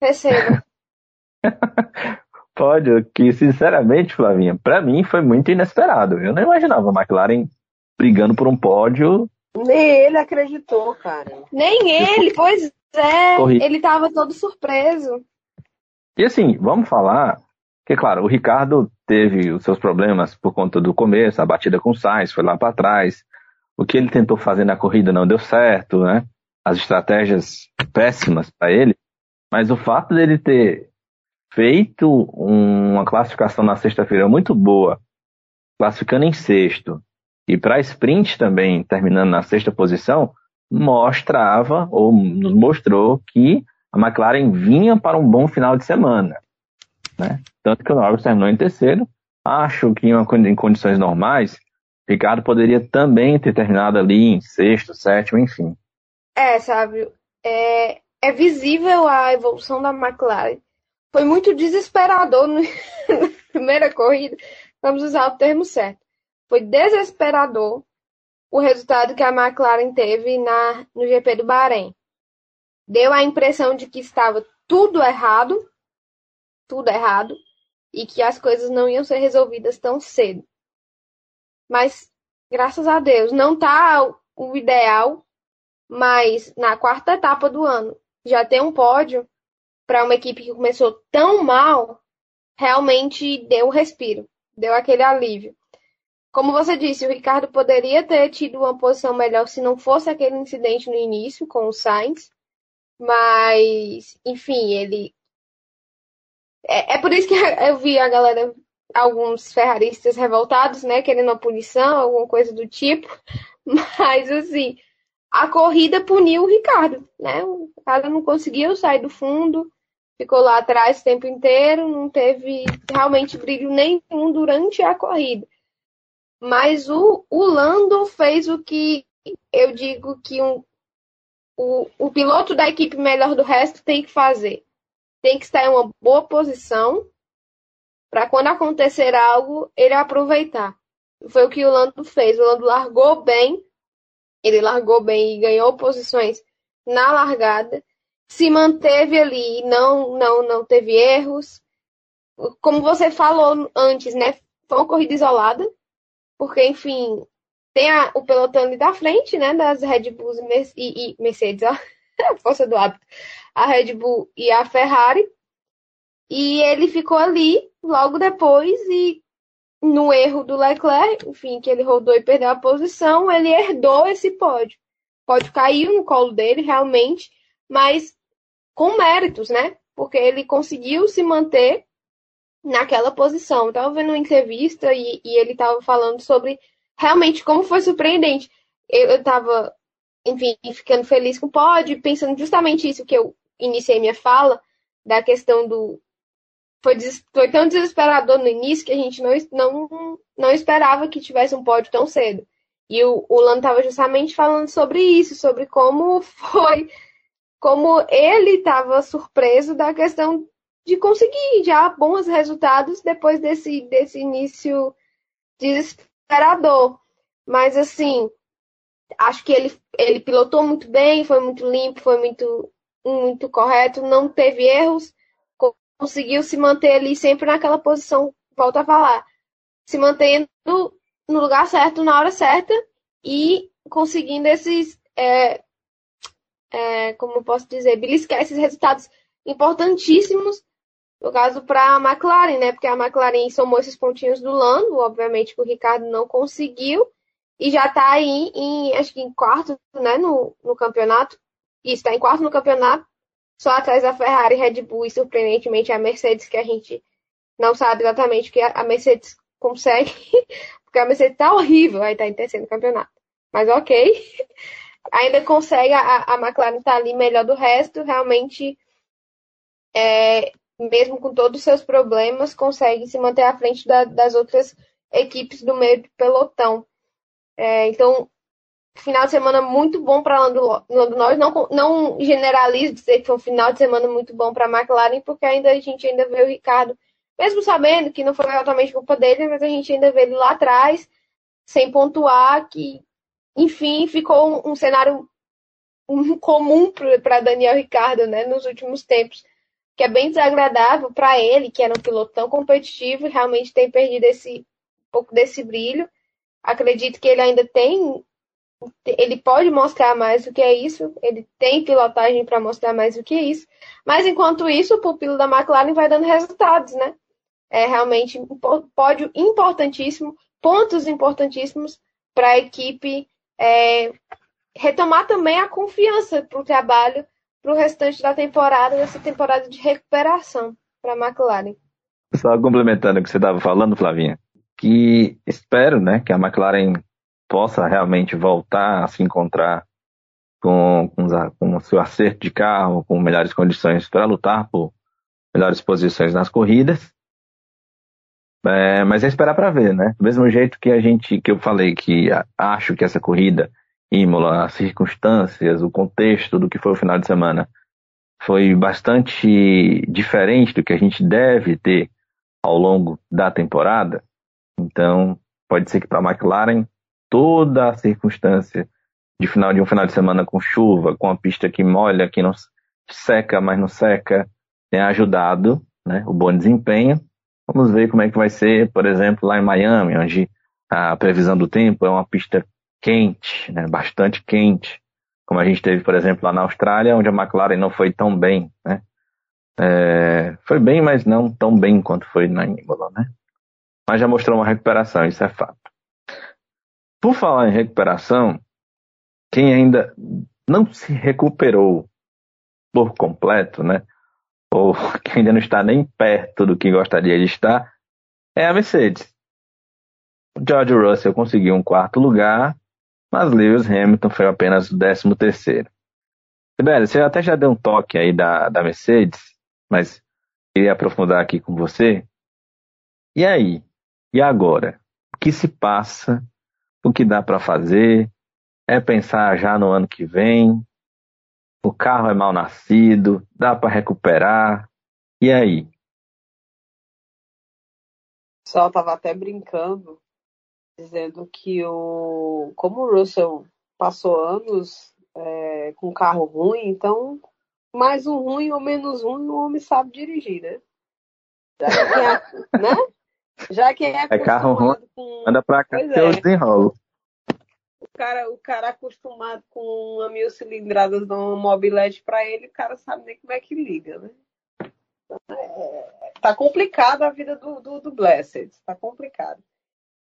Receba. <laughs> pódio que, sinceramente, Flavinha, para mim foi muito inesperado. Eu não imaginava a McLaren brigando por um pódio. Nem ele acreditou, cara. Nem ele, pois é. Corri. Ele tava todo surpreso. E assim, vamos falar que, claro, o Ricardo teve os seus problemas por conta do começo, a batida com o Sainz, foi lá para trás. O que ele tentou fazer na corrida não deu certo, né? As estratégias péssimas para ele. Mas o fato dele ter feito uma classificação na sexta-feira muito boa, classificando em sexto, e para sprint também terminando na sexta posição, mostrava ou nos mostrou que a McLaren vinha para um bom final de semana. Né? Tanto que o Norris terminou em terceiro. Acho que em condições normais, Ricardo poderia também ter terminado ali em sexto, sétimo, enfim. É, sabe, é, é visível a evolução da McLaren foi muito desesperador no... <laughs> na primeira corrida. Vamos usar o termo certo. Foi desesperador o resultado que a McLaren teve na, no GP do Bahrein. Deu a impressão de que estava tudo errado, tudo errado, e que as coisas não iam ser resolvidas tão cedo. Mas, graças a Deus, não está o ideal, mas na quarta etapa do ano já tem um pódio para uma equipe que começou tão mal, realmente deu um respiro, deu aquele alívio. Como você disse, o Ricardo poderia ter tido uma posição melhor se não fosse aquele incidente no início com o Sainz, mas, enfim, ele. É, é por isso que <laughs> eu vi a galera, alguns ferraristas revoltados, né, querendo uma punição, alguma coisa do tipo, <laughs> mas, assim, a corrida puniu o Ricardo, né? O cara não conseguiu sair do fundo, ficou lá atrás o tempo inteiro, não teve realmente brilho nenhum durante a corrida. Mas o, o Lando fez o que eu digo que um, o, o piloto da equipe melhor do resto tem que fazer. Tem que estar em uma boa posição para quando acontecer algo, ele aproveitar. Foi o que o Lando fez. O Lando largou bem, ele largou bem e ganhou posições na largada, se manteve ali, não, não, não teve erros. Como você falou antes, né? Foi uma corrida isolada, porque, enfim, tem a, o pelotão ali da frente, né, das Red Bulls e, e Mercedes, ó, <laughs> força do hábito, a Red Bull e a Ferrari, e ele ficou ali logo depois e no erro do Leclerc, enfim, que ele rodou e perdeu a posição, ele herdou esse pódio. Pode caiu no colo dele, realmente, mas com méritos, né? Porque ele conseguiu se manter naquela posição. Eu tava vendo uma entrevista e, e ele tava falando sobre realmente como foi surpreendente. Eu, eu tava, enfim, ficando feliz com o pódio, pensando justamente isso que eu iniciei minha fala, da questão do. Foi, foi tão desesperador no início que a gente não, não, não esperava que tivesse um pódio tão cedo. E o, o Lando estava justamente falando sobre isso, sobre como <laughs> foi, como ele estava surpreso da questão de conseguir já bons resultados depois desse, desse início desesperador. Mas assim, acho que ele, ele pilotou muito bem, foi muito limpo, foi muito, muito correto, não teve erros, conseguiu se manter ali sempre naquela posição, volto a falar, se mantendo no lugar certo, na hora certa e conseguindo esses, é, é, como eu posso dizer, beliscar esses resultados importantíssimos no caso, para a McLaren, né? Porque a McLaren somou esses pontinhos do Lando, obviamente que o Ricardo não conseguiu, e já está aí em, acho que em quarto, né, no, no campeonato. Isso, está em quarto no campeonato, só atrás da Ferrari, Red Bull e, surpreendentemente, a Mercedes, que a gente não sabe exatamente o que a Mercedes consegue, <laughs> porque a Mercedes está horrível, aí está em terceiro campeonato. Mas ok, <laughs> ainda consegue, a, a McLaren tá ali melhor do resto, realmente é, mesmo com todos os seus problemas, consegue se manter à frente da, das outras equipes do meio do pelotão. É, então, final de semana muito bom para Lando, Norris. Não, não generalizo dizer que foi um final de semana muito bom para a McLaren, porque ainda a gente ainda vê o Ricardo, mesmo sabendo que não foi exatamente culpa dele, mas a gente ainda vê ele lá atrás, sem pontuar, que, enfim, ficou um, um cenário comum para Daniel Ricardo né, nos últimos tempos que é bem desagradável para ele, que era um piloto tão competitivo, realmente tem perdido esse um pouco desse brilho. Acredito que ele ainda tem, ele pode mostrar mais do que é isso, ele tem pilotagem para mostrar mais do que isso. Mas enquanto isso, o pupilo da McLaren vai dando resultados, né? É realmente um pódio importantíssimo, pontos importantíssimos para a equipe é, retomar também a confiança para o trabalho para o restante da temporada, dessa temporada de recuperação para a McLaren. Só complementando o que você estava falando, Flavinha, que espero né, que a McLaren possa realmente voltar a se encontrar com, com, com o seu acerto de carro, com melhores condições para lutar por melhores posições nas corridas. É, mas é esperar para ver, né? Do mesmo jeito que a gente, que eu falei que acho que essa corrida Imola, as circunstâncias, o contexto do que foi o final de semana foi bastante diferente do que a gente deve ter ao longo da temporada. Então, pode ser que para a McLaren toda a circunstância de final de um final de semana com chuva, com a pista que molha, que não seca, mas não seca, tenha ajudado né, o bom desempenho. Vamos ver como é que vai ser, por exemplo, lá em Miami, onde a previsão do tempo é uma pista quente, né, bastante quente, como a gente teve, por exemplo, lá na Austrália, onde a McLaren não foi tão bem. Né? É, foi bem, mas não tão bem quanto foi na Imola, né? Mas já mostrou uma recuperação, isso é fato. Por falar em recuperação, quem ainda não se recuperou por completo, né? Ou <laughs> que ainda não está nem perto do que gostaria de estar, é a Mercedes. O George Russell conseguiu um quarto lugar, mas Lewis Hamilton foi apenas o décimo terceiro. Sibeli, você até já deu um toque aí da, da Mercedes, mas queria aprofundar aqui com você. E aí? E agora? O que se passa? O que dá para fazer? É pensar já no ano que vem? O carro é mal nascido? Dá para recuperar? E aí? Só estava até brincando dizendo que o como o Russell passou anos é, com carro ruim, então mais um ruim ou menos ruim o homem sabe dirigir, né? <laughs> Né? Já que é, é carro ruim, com... anda pra cá que é. eu desenrolo. O cara, o cara acostumado com uma mil cilindradas numa mobilete para ele, o cara sabe nem como é que liga, né? Então, é, tá complicada a vida do, do, do Blessed, tá complicado.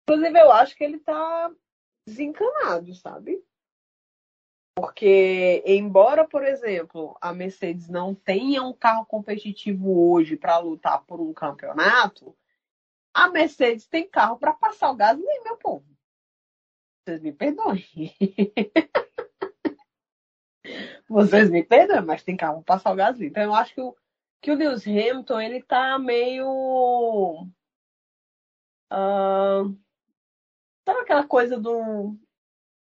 Inclusive, eu acho que ele tá desencanado, sabe? Porque, embora, por exemplo, a Mercedes não tenha um carro competitivo hoje para lutar por um campeonato, a Mercedes tem carro para passar o gás nem meu povo. Vocês me perdoem. <laughs> Vocês me perdoem, mas tem carro para passar o gás Então, eu acho que o, que o Lewis Hamilton, ele tá meio... Uh, Sabe aquela coisa do.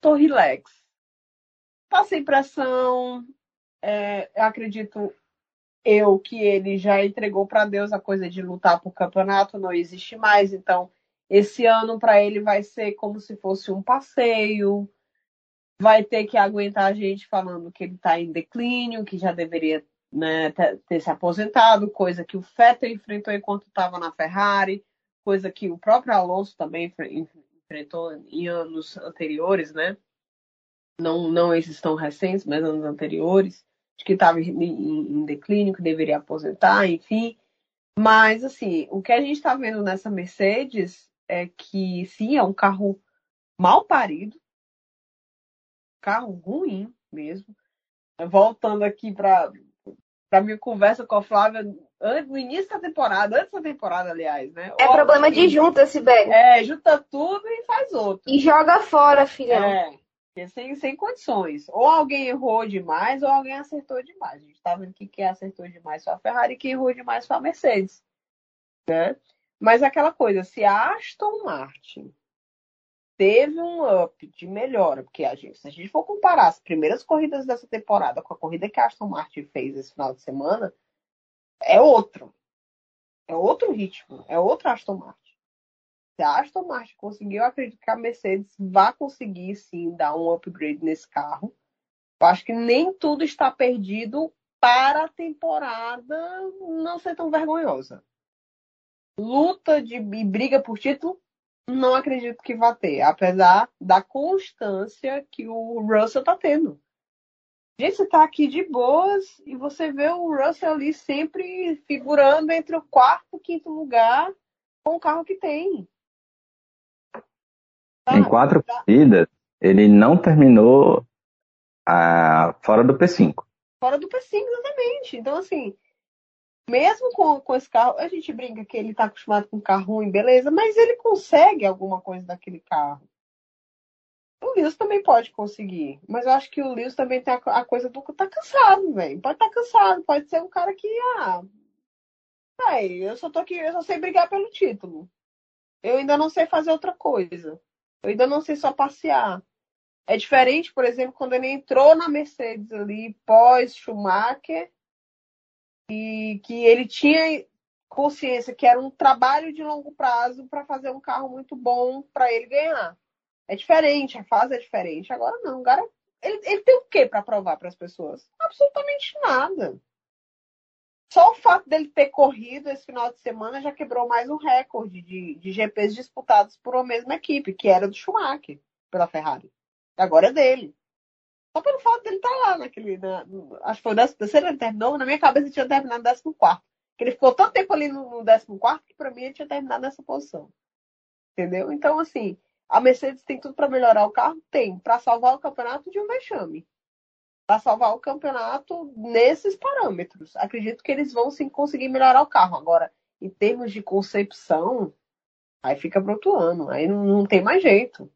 tô relax. Sem pressão. É, eu acredito eu que ele já entregou para Deus a coisa de lutar por campeonato, não existe mais. Então, esse ano para ele vai ser como se fosse um passeio. Vai ter que aguentar a gente falando que ele está em declínio, que já deveria né, ter, se aposentado, coisa que o Vettel enfrentou enquanto estava na Ferrari, coisa que o próprio Alonso também enfrentou em anos anteriores, né? Não, não esses tão recentes, mas anos anteriores, de que estava em, em, declínio, que deveria aposentar, enfim. Mas, assim, o que a gente está vendo nessa Mercedes é que, sim, é um carro mal parido, carro ruim mesmo. Voltando aqui para a minha conversa com a Flávia, no início da temporada, antes da temporada, aliás, né? É problema de junta, Sibeli. É, junta tudo e faz outro. E joga fora, filhão. É, sem, sem condições. Ou alguém errou demais, ou alguém acertou demais. A gente tá vendo que quem acertou demais foi a Ferrari e quem errou demais foi a Mercedes. Né? Mas aquela coisa, se a Aston Martin teve um up de melhora, porque a gente, se a gente for comparar as primeiras corridas dessa temporada com a corrida que a Aston Martin fez esse final de semana, é outro. É outro ritmo, é outro Aston Martin. Se a Aston Martin conseguiu, eu acredito que a Mercedes vai conseguir sim dar um upgrade nesse carro. Eu acho que nem tudo está perdido para a temporada não ser tão vergonhosa. Luta de e briga por título, não acredito que vá ter, apesar da constância que o Russell está tendo. Gente, você tá aqui de boas e você vê o Russell ali sempre figurando entre o quarto e quinto lugar com o carro que tem. Em quatro tá. corridas, ele não terminou a... fora do P5. Fora do P5, exatamente. Então, assim, mesmo com, com esse carro, a gente brinca que ele tá acostumado com carro ruim, beleza, mas ele consegue alguma coisa daquele carro. O Lewis também pode conseguir, mas eu acho que o Lewis também tem a, a coisa do tá cansado, velho. Pode estar tá cansado, pode ser um cara que, ah, aí, eu só tô aqui, eu só sei brigar pelo título. Eu ainda não sei fazer outra coisa. Eu ainda não sei só passear. É diferente, por exemplo, quando ele entrou na Mercedes ali, pós Schumacher, e que ele tinha consciência que era um trabalho de longo prazo para fazer um carro muito bom para ele ganhar. É diferente, a fase é diferente. Agora não, o cara, ele, ele tem o que para provar para as pessoas? Absolutamente nada. Só o fato dele ter corrido esse final de semana já quebrou mais um recorde de, de GPs disputados por uma mesma equipe, que era do Schumacher, pela Ferrari. Agora é dele. Só pelo fato dele estar tá lá naquele. Na, acho que foi o décimo terceiro, ele terminou. Na minha cabeça tinha terminado no décimo quarto. Porque ele ficou tanto tempo ali no, no décimo quarto que para mim ele tinha terminado nessa posição. Entendeu? Então, assim, a Mercedes tem tudo para melhorar o carro? Tem. Para salvar o campeonato de um vexame para salvar o campeonato nesses parâmetros. Acredito que eles vão sim conseguir melhorar o carro. Agora, em termos de concepção, aí fica para outro ano. Aí não, não tem mais jeito.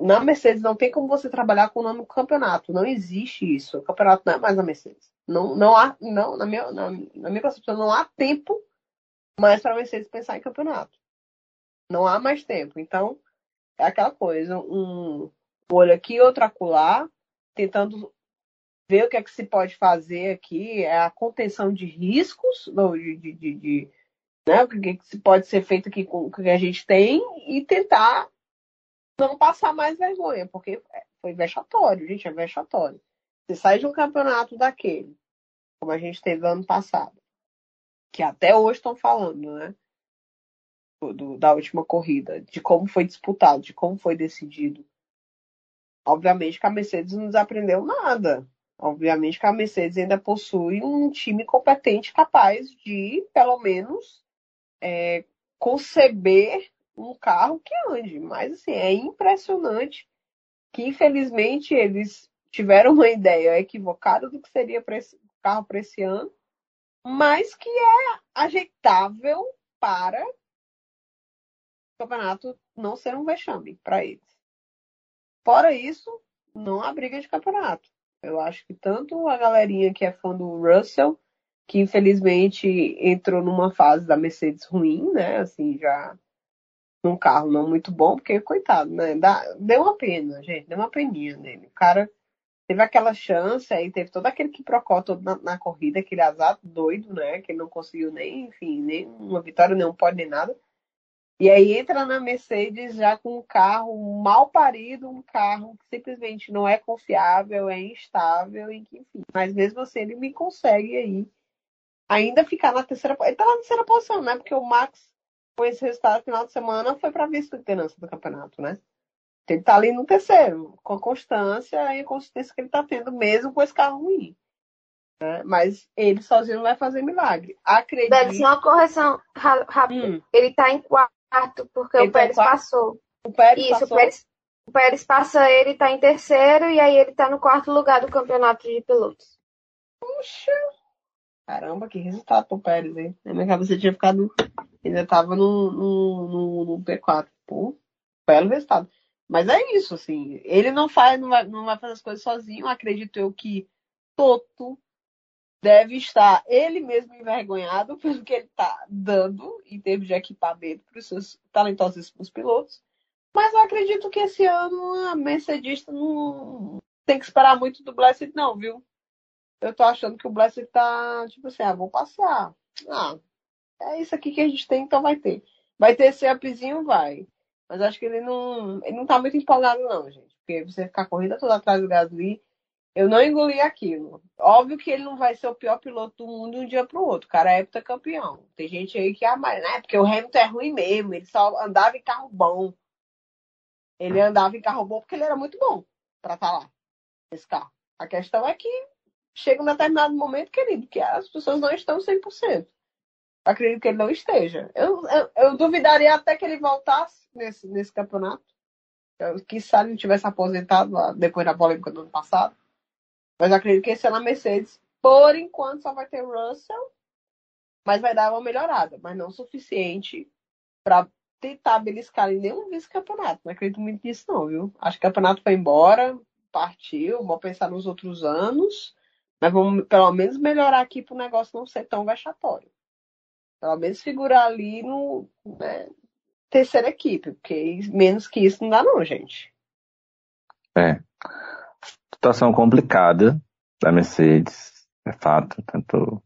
na Mercedes não tem como você trabalhar com o nome do campeonato. Não existe isso. O campeonato não é mais a Mercedes. Não, não há, não, na minha, na, na minha concepção, não há tempo mais para a Mercedes pensar em campeonato. Não há mais tempo. Então, é aquela coisa, um olho aqui, outro acolá, tentando ver o que é que se pode fazer aqui, é a contenção de riscos, de, de, de, de né, o que, é que se pode ser feito aqui com o que a gente tem e tentar não passar mais vergonha, porque foi vexatório, gente, é vexatório. Você sai de um campeonato daquele, como a gente teve ano passado, que até hoje estão falando, né? Do, da última corrida, de como foi disputado, de como foi decidido. Obviamente que a Mercedes não desaprendeu nada. Obviamente que a Mercedes ainda possui um time competente capaz de, pelo menos, é, conceber um carro que ande. Mas, assim, é impressionante que, infelizmente, eles tiveram uma ideia equivocada do que seria para esse carro para esse ano, mas que é ajeitável para o campeonato não ser um vexame para eles. Fora isso, não há briga de campeonato. Eu acho que tanto a galerinha que é fã do Russell, que infelizmente entrou numa fase da Mercedes ruim, né? Assim, já num carro não muito bom, porque, coitado, né? Dá, deu uma pena, gente, deu uma peninha nele. O cara teve aquela chance, aí teve todo aquele que procó na, na, corrida, aquele azar doido, né? Que ele não conseguiu nem, enfim, nem uma vitória, nem um pódio, nem nada. E aí entra na Mercedes já com um carro mal parido, um carro que simplesmente não é confiável, é instável, e que, enfim. Mas mesmo assim ele me consegue aí ainda ficar na terceira Ele tá na terceira posição, né? Porque o Max, com esse resultado no final de semana, foi para vice-liderança do campeonato, né? Ele tá ali no terceiro, com a constância e a consistência que ele tá tendo, mesmo com esse carro ruim. Né? Mas ele sozinho não vai fazer milagre. Acredito. Deve ser uma correção rápida. Hum. Ele tá em quarto quarto, porque ele o Pérez tá passou. O Pérez Isso, passou? O, Pérez, o Pérez passa ele, está em terceiro, e aí ele está no quarto lugar do campeonato de pilotos. Puxa! Caramba, que resultado pro Pérez, hein? Na minha cabeça tinha ficado. Ainda tava no, no, no, no P4. Pô, belo resultado. Mas é isso, assim. Ele não faz, não vai, não vai fazer as coisas sozinho. Acredito eu que Toto deve estar ele mesmo envergonhado pelo que ele está dando em termos de equipamento para os seus talentosíssimos pilotos. Mas eu acredito que esse ano a Mercedes não tem que esperar muito do Blessed, não, viu? Eu tô achando que o Blessed tá, tipo assim, ah, vou passear. Ah, é isso aqui que a gente tem, então vai ter. Vai ter esse upzinho, vai. Mas acho que ele não, ele não tá muito empolgado, não, gente. Porque você ficar corrida toda atrás do Gasly, eu não engoli aquilo. Óbvio que ele não vai ser o pior piloto do mundo de um dia para o outro. O cara é campeão. Tem gente aí que, ah, mas né? Porque o Hamilton é ruim mesmo. Ele só andava em carro bom. Ele andava em carro bom porque ele era muito bom para estar tá lá, esse carro. A questão é que chega um determinado momento, querido, que as pessoas não estão 100%. Eu acredito que ele não esteja. Eu, eu, eu duvidaria até que ele voltasse nesse, nesse campeonato. Que se ele tivesse aposentado lá, depois da polêmica do ano passado. Mas acredito que esse ano a Mercedes, por enquanto, só vai ter Russell, mas vai dar uma melhorada, mas não suficiente para tentar beliscar em nenhum vice-campeonato. Não acredito muito nisso, não, viu? Acho que o campeonato foi embora, partiu, vamos pensar nos outros anos, mas vamos pelo menos melhorar aqui para o negócio não ser tão vexatório. Pelo menos figurar ali no né, terceira equipe, porque menos que isso não dá, não, gente. É situação complicada da Mercedes, é fato, tanto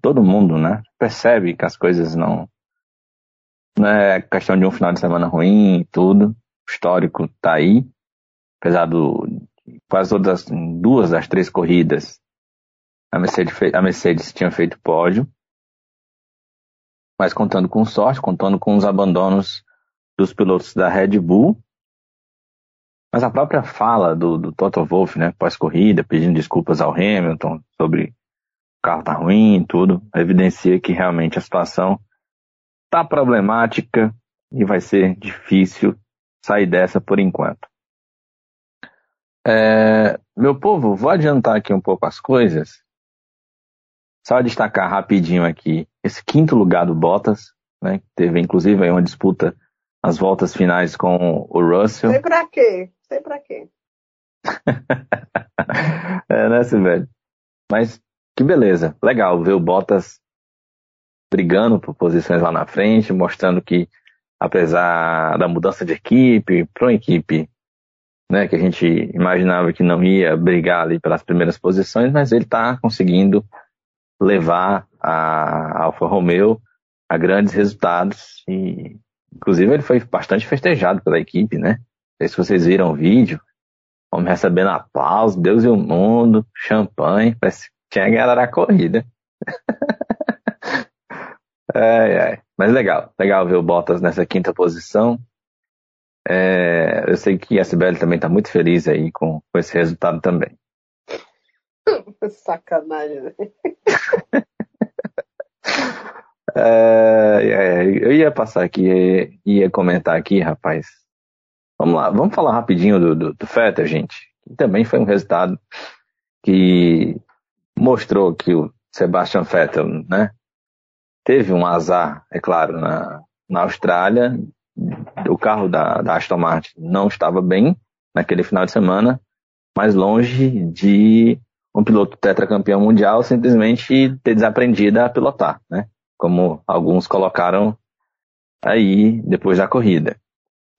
todo, mundo, né, percebe que as coisas não, não é questão de um final de semana ruim e tudo. O histórico tá aí. Apesar do quase todas as duas das três corridas, a Mercedes, a Mercedes tinha feito pódio. Mas contando com sorte, contando com os abandonos dos pilotos da Red Bull. Mas a própria fala do, do Toto Wolff, né, pós-corrida, pedindo desculpas ao Hamilton sobre o carro tá ruim e tudo, evidencia que realmente a situação tá problemática e vai ser difícil sair dessa por enquanto. É, meu povo, vou adiantar aqui um pouco as coisas. Só destacar rapidinho aqui esse quinto lugar do Bottas, né? Que teve inclusive aí uma disputa nas voltas finais com o Russell. Sei pra quê? Sei pra quê? <laughs> é, né, velho? Mas que beleza, legal ver o Bottas brigando por posições lá na frente, mostrando que apesar da mudança de equipe, para uma equipe né, que a gente imaginava que não ia brigar ali pelas primeiras posições, mas ele está conseguindo levar a Alfa Romeo a grandes resultados e inclusive ele foi bastante festejado pela equipe, né? Sei se vocês viram o vídeo, homem recebendo aplausos, Deus e o mundo, champanhe, parece que tinha ganhado a corrida. <laughs> Mas legal, legal ver o Bottas nessa quinta posição. É, eu sei que a Sibeli também está muito feliz aí com, com esse resultado também. <laughs> Sacanagem, né? <laughs> é, é, eu ia passar aqui, ia comentar aqui, rapaz. Vamos lá, vamos falar rapidinho do, do, do Fetter, gente. Também foi um resultado que mostrou que o Sebastian Vettel, né, teve um azar, é claro, na, na Austrália. O carro da, da Aston Martin não estava bem naquele final de semana, mas longe de um piloto tetracampeão mundial simplesmente ter desaprendido a pilotar, né? Como alguns colocaram aí depois da corrida.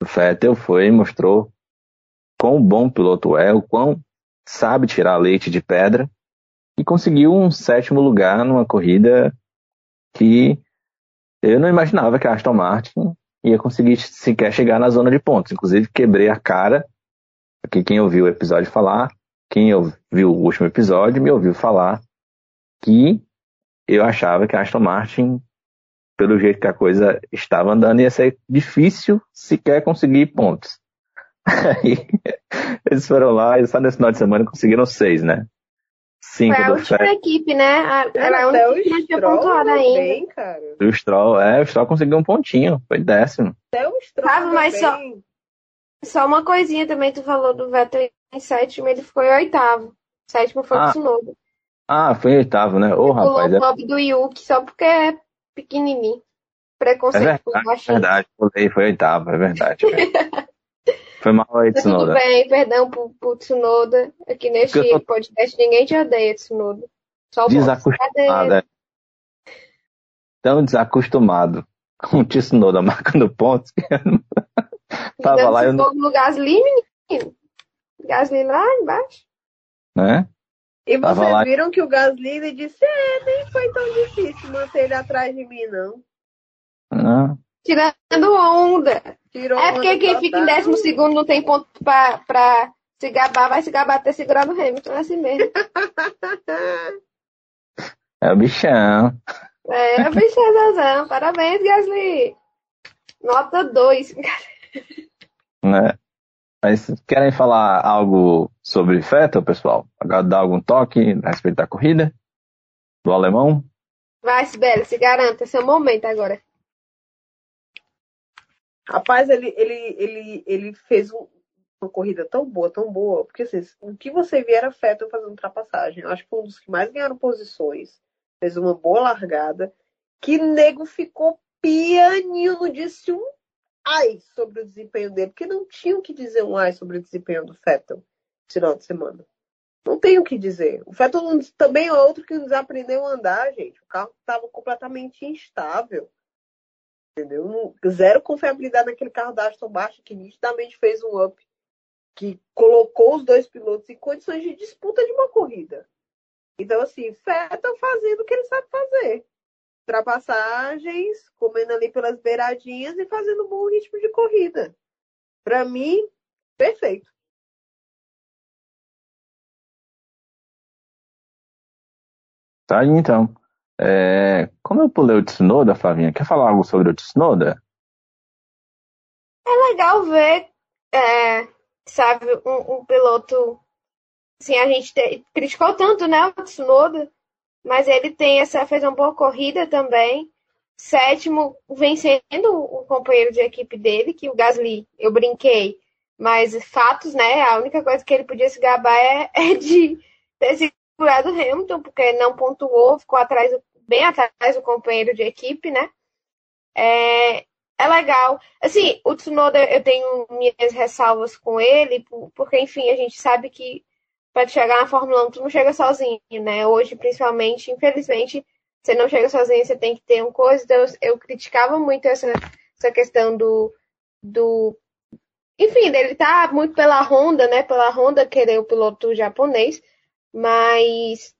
Vettel foi e mostrou quão bom piloto é, o quão sabe tirar leite de pedra e conseguiu um sétimo lugar numa corrida que eu não imaginava que a Aston Martin ia conseguir sequer chegar na zona de pontos. Inclusive, quebrei a cara, porque quem ouviu o episódio falar, quem ouviu o último episódio, me ouviu falar que eu achava que a Aston Martin, pelo jeito que a coisa estava andando, ia ser difícil sequer conseguir pontos. <laughs> Aí, eles foram lá e só nesse final de semana conseguiram seis, né? Cinco Foi a última equipe, né? A, ela é a única que não tinha pontuado ainda. Bem, cara. O Stroll, é, o Stroll conseguiu um pontinho, foi décimo. Até o Stroll Sabe, mas só, só uma coisinha também, tu falou do Vettel em sétimo, ele ficou em oitavo. Sétimo foi ah. o Tsunoda. Ah, foi em oitavo, né? Ô, oh, rapaz. o é... do Yuki só porque é pequenininho. Preconceito é verdade, é verdade, foi, foi oitavo, é verdade. Foi mal aí, Tsunoda. Tudo bem, perdão pro, pro Tsunoda. Aqui neste tô... podcast ninguém te odeia, Tsunoda. Só o Desacostumado, é. Tão desacostumado com o Tsunoda <laughs> marcando pontos que Tava lá eu no Gasly, menino. Gasly lá embaixo. Né? E vocês lá... viram que o Gasly disse, é, nem foi tão difícil manter ele atrás de mim, não. Não. Tirando onda. Tirou é porque quem fica em décimo segundo não tem ponto pra, pra se gabar, vai se gabar até segurar no Hamilton, é assim mesmo. É o bichão. É, o bichão, Parabéns, Gasly. Nota 2. Né? Mas querem falar algo sobre Fettel, pessoal? Agora dar algum toque a respeito da corrida? Do alemão? Vai, Sibeli, se garanta, esse é o momento agora. Rapaz, ele, ele, ele, ele fez um, uma corrida tão boa, tão boa, porque assim, o que você via era Fettel fazendo ultrapassagem. Eu acho que foi um dos que mais ganharam posições. Fez uma boa largada. Que nego ficou pianinho, não disse um ai sobre o desempenho dele, porque não tinha o que dizer um ai sobre o desempenho do Fettel final de semana. Não tem o que dizer. O Fettel também é outro que desaprendeu a andar, gente. O carro estava completamente instável. Entendeu? Zero confiabilidade naquele carro da Aston Martin, que nitidamente fez um up, que colocou os dois pilotos em condições de disputa de uma corrida. Então, assim, Vettel fazendo o que ele sabe fazer. Ultrapassagens, comendo ali pelas beiradinhas e fazendo um bom ritmo de corrida. Para mim, perfeito. Tá aí, então. É, como eu pulei o Tsunoda, Flavinha, quer falar algo sobre o Tsunoda? É legal ver, é, sabe, um, um, piloto. Assim, a gente te, criticou tanto, né, o Tsunoda, mas ele tem essa, fez uma boa corrida também. Sétimo, vencendo o companheiro de equipe dele, que o Gasly, eu brinquei, mas fatos, né? A única coisa que ele podia se gabar é, <laughs> é de ter segurado o Hamilton, porque não pontuou, ficou atrás, bem atrás do companheiro de equipe, né? É, é legal. Assim, o Tsunoda, eu tenho minhas ressalvas com ele, porque, enfim, a gente sabe que para chegar na Fórmula 1 tu não chega sozinho, né? Hoje, principalmente, infelizmente, você não chega sozinho, você tem que ter um coisa. Então, eu, criticava muito essa, essa questão do, do. Enfim, dele tá muito pela Honda, né? Pela Honda querer o piloto japonês, mas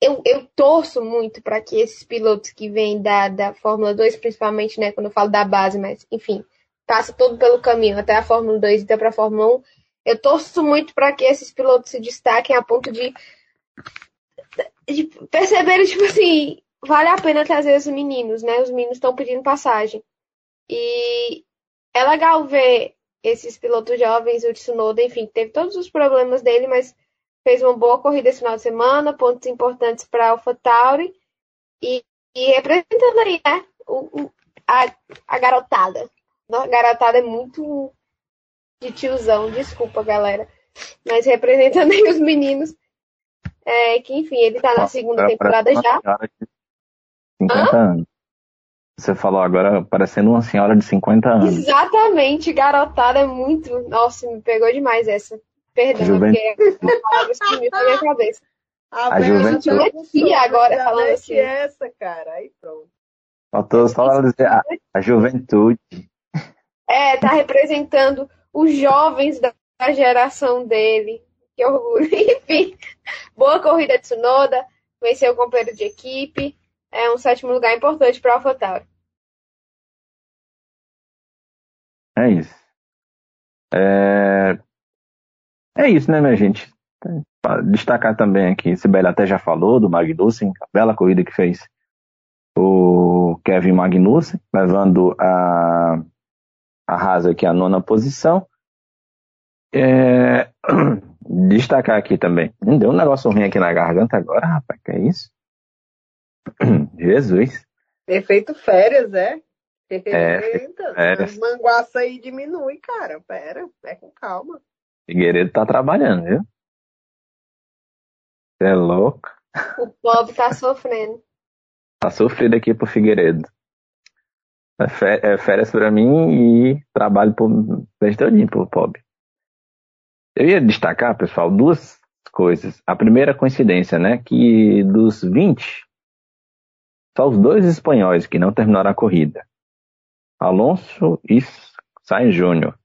eu, eu torço muito para que esses pilotos que vêm da, da Fórmula 2, principalmente, né, quando eu falo da base, mas enfim, passa todo pelo caminho até a Fórmula 2 e até para a Fórmula 1. Eu torço muito para que esses pilotos se destaquem a ponto de, de perceberem, tipo assim, vale a pena trazer os meninos, né? Os meninos estão pedindo passagem. E é legal ver esses pilotos jovens, o Tsunoda, enfim, teve todos os problemas dele, mas fez uma boa corrida esse final de semana, pontos importantes para a AlphaTauri e, e representando aí, né, o, a, a garotada. A garotada é muito de tiozão, desculpa, galera. Mas representando aí <laughs> os meninos, é, que enfim, ele tá na segunda temporada já. 50 anos. Você falou agora parecendo uma senhora de 50 anos. Exatamente, garotada é muito. Nossa, me pegou demais essa. Perdão, Juventude. porque a palavra sumiu da minha cabeça. A, a juventude. agora falando assim. essa, cara. Aí pronto. Faltou só ela dizer a, a juventude. É, tá representando os jovens da geração dele. Que orgulho. <laughs> Enfim, boa corrida de Tsunoda. Venceu o companheiro de equipe. É um sétimo lugar importante para o AlphaTauri. É isso. É... É isso, né, minha gente? Destacar também aqui, Sibeli até já falou do Magnussen, a bela corrida que fez o Kevin Magnussen, levando a, a Haas aqui à nona posição. É... <clears throat> Destacar aqui também. Deu um negócio ruim aqui na garganta agora, rapaz, que é isso? <clears throat> Jesus. Efeito férias, é? É, férias. Manguaça aí diminui, cara. Pera, é com calma. Figueiredo tá trabalhando, viu? Você é louco. O pobre tá sofrendo. Tá sofrido aqui pro Figueiredo. É, é férias pra mim e trabalho por todinho pro pobre. Eu ia destacar, pessoal, duas coisas. A primeira coincidência, né? Que dos 20, só os dois espanhóis que não terminaram a corrida. Alonso e Sainz Júnior.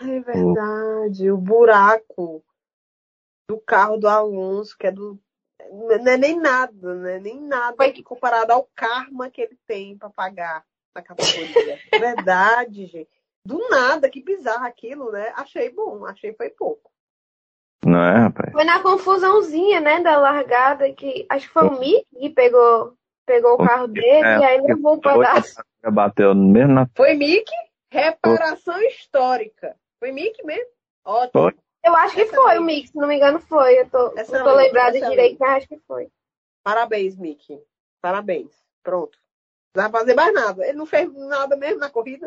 É verdade, o... o buraco do carro do Alonso, que é do. Não é nem nada, né? Nem nada Foi... comparado ao karma que ele tem para pagar na categoria. verdade, gente. Do nada, que bizarro aquilo, né? Achei bom, achei foi pouco. Não é, rapaz? Foi na confusãozinha, né, da largada, que acho que foi o Mick que pegou, pegou o carro dele é, e aí levou um pedaço. <laughs> Bateu mesmo na... Foi Mick? Reparação histórica. Foi Mick mesmo? Ótimo. Foi. Eu acho que foi o Mick, se não me engano foi. Eu tô, não tô lembrada direito, mas acho que foi. Parabéns, Mick. Parabéns. Pronto. Não vai fazer mais nada. Ele não fez nada mesmo na corrida.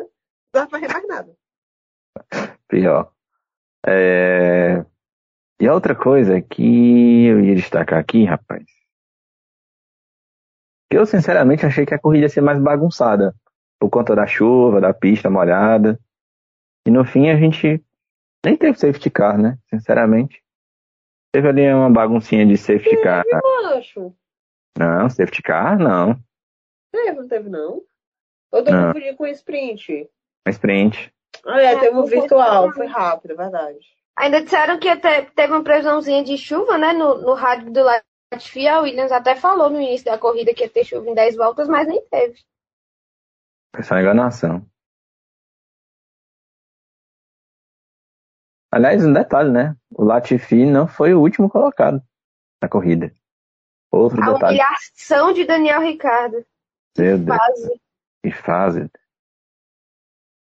Não vai fazer mais nada. Pior. É... E a outra coisa que eu ia destacar aqui, rapaz. Eu sinceramente achei que a corrida ia ser mais bagunçada. Por conta da chuva, da pista molhada. E no fim a gente nem teve safety car, né? Sinceramente. Teve ali uma baguncinha de safety car. Não, safety car não. Teve, não teve não. Ou eu confundi com sprint. Sprint. Ah, é, teve um virtual, foi rápido, é verdade. Ainda disseram que até teve uma previsãozinha de chuva, né, no, no rádio do Latifi, a Williams até falou no início da corrida que ia ter chuva em 10 voltas, mas nem teve. Foi só enganação. Aliás, um detalhe, né? O Latifi não foi o último colocado na corrida. Outro a detalhe. humilhação de Daniel Ricardo. Meu Deus. Fase. Que fase.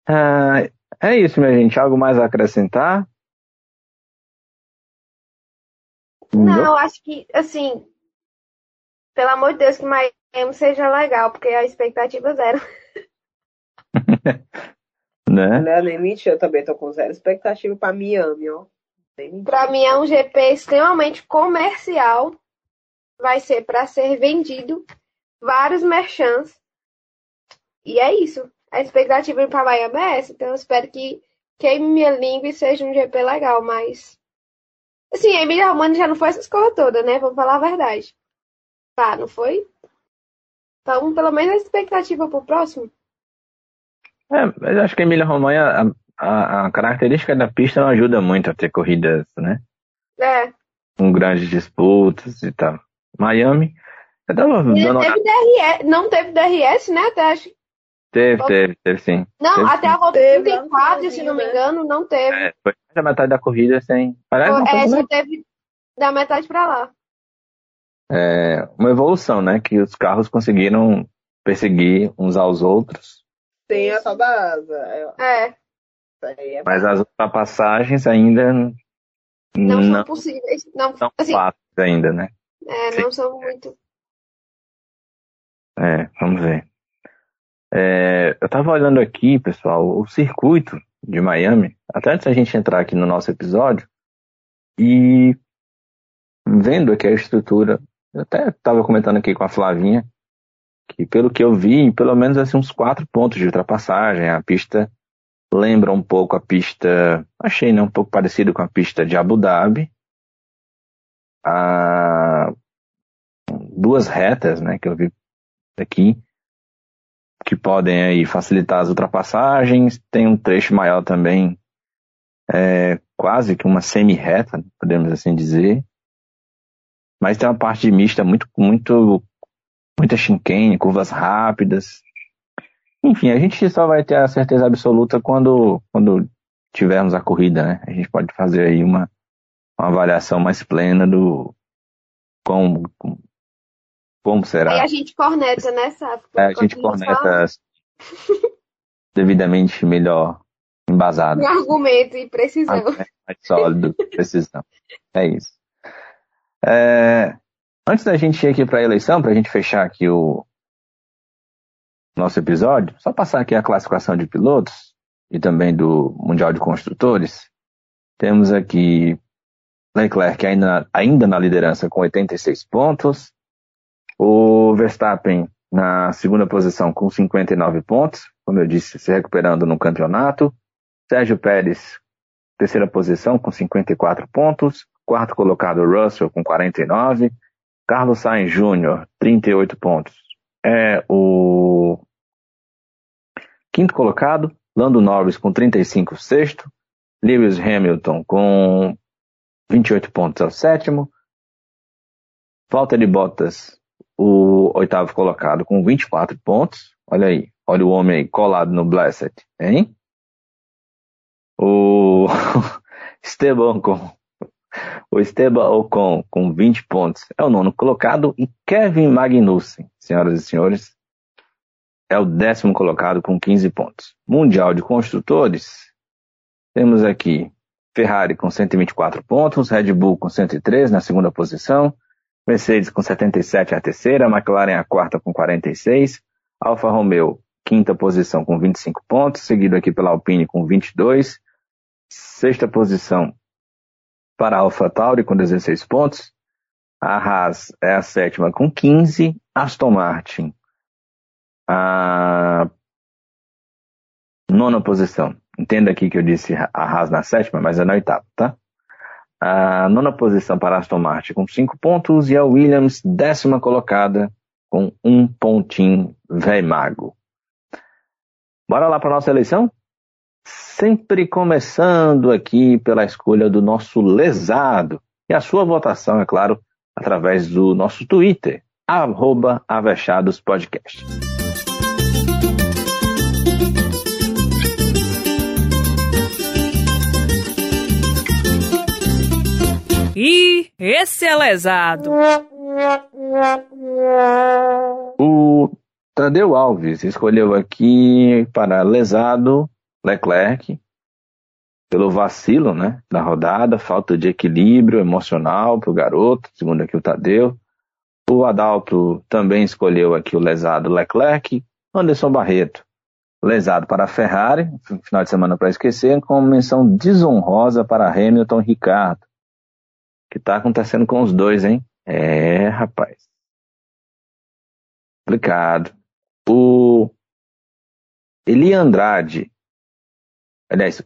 Ah, é isso, minha gente. Algo mais a acrescentar? Não, acho que, assim, pelo amor de Deus, que Miami seja legal, porque a expectativa zero. <laughs> né? Não é nem mentira, eu também tô com zero expectativa pra Miami, ó. Pra mim é um GP extremamente comercial. Vai ser para ser vendido vários merchants. E é isso. A expectativa para Miami é essa. Então eu espero que queime minha língua e seja um GP legal, mas. Assim, a Emília Romana já não foi essa escola toda, né? Vamos falar a verdade. Tá, não foi? Então, pelo menos a expectativa pro próximo. É, mas acho que a Emília Romanha, a, a, a, característica da pista não ajuda muito a ter corridas, né? É. Com grandes disputas e tal. Miami. Eu tava dando teve DRS, não teve DRS, né? Até acho. Teve, teve, teve sim. Não, Teve até a volta Teve, 34, lá se não me finalzinho, engano, não teve. É, foi mais da metade da corrida sem. Aliás, não é, só teve da metade pra lá. é, uma evolução, né? Que os carros conseguiram perseguir uns aos outros, Tem a tal da asa. é, mas as ultrapassagens ainda não, não, são possíveis. Não, são assim, fáceis ainda, né? é, não são muito. É, vamos ver. É, eu tava olhando aqui, pessoal, o circuito de Miami, até antes da gente entrar aqui no nosso episódio, e vendo aqui a estrutura, eu até estava comentando aqui com a Flavinha, que pelo que eu vi, pelo menos assim, uns quatro pontos de ultrapassagem. A pista lembra um pouco a pista, achei né, um pouco parecido com a pista de Abu Dhabi. Ah, duas retas, né, que eu vi aqui, que podem aí facilitar as ultrapassagens. Tem um trecho maior também, é, quase que uma semi-reta, podemos assim dizer. Mas tem uma parte de mista muito, muito, muita chicane, curvas rápidas. Enfim, a gente só vai ter a certeza absoluta quando, quando tivermos a corrida, né? A gente pode fazer aí uma, uma avaliação mais plena do como, como será. Aí a gente corneta, né, Safo? É, a gente corneta devidamente melhor embasado. Com argumento e precisão. mais sólido, <laughs> precisão. É isso. É, antes da gente ir aqui para a eleição, para a gente fechar aqui o nosso episódio, só passar aqui a classificação de pilotos e também do Mundial de Construtores. Temos aqui Leclerc ainda, ainda na liderança com 86 pontos. O Verstappen na segunda posição com 59 pontos, como eu disse, se recuperando no campeonato. Sérgio Pérez, terceira posição com 54 pontos. Quarto colocado Russell com 49. Carlos Sainz Jr., 38 pontos. É o quinto colocado. Lando Norris com 35, sexto. Lewis Hamilton com 28 pontos é o sétimo. Valtteri Bottas, o oitavo colocado, com 24 pontos. Olha aí, olha o homem aí colado no Blessed, hein? O <laughs> Esteban com o Esteban Ocon com 20 pontos é o nono colocado e Kevin Magnussen, senhoras e senhores, é o décimo colocado com 15 pontos. Mundial de Construtores, temos aqui Ferrari com 124 pontos, Red Bull com 103 na segunda posição, Mercedes com 77 a terceira, McLaren a quarta com 46, Alfa Romeo quinta posição com 25 pontos, seguido aqui pela Alpine com 22, sexta posição para a Alfa Tauri com 16 pontos, a Haas é a sétima com 15, Aston Martin a nona posição. Entenda aqui que eu disse a Haas na sétima, mas é na oitava, tá? A nona posição para Aston Martin com cinco pontos e a Williams décima colocada com um pontinho, véi mago. Bora lá para nossa eleição? Sempre começando aqui pela escolha do nosso lesado. E a sua votação, é claro, através do nosso Twitter, arroba. E esse é lesado. O Tadeu Alves escolheu aqui para lesado Leclerc pelo vacilo né, da rodada, falta de equilíbrio emocional para o garoto, segundo aqui o Tadeu. O Adalto também escolheu aqui o lesado Leclerc. Anderson Barreto, lesado para a Ferrari, final de semana para esquecer, com menção desonrosa para Hamilton Ricardo. Que está acontecendo com os dois, hein? É, rapaz. Complicado. O Eli Andrade, aliás,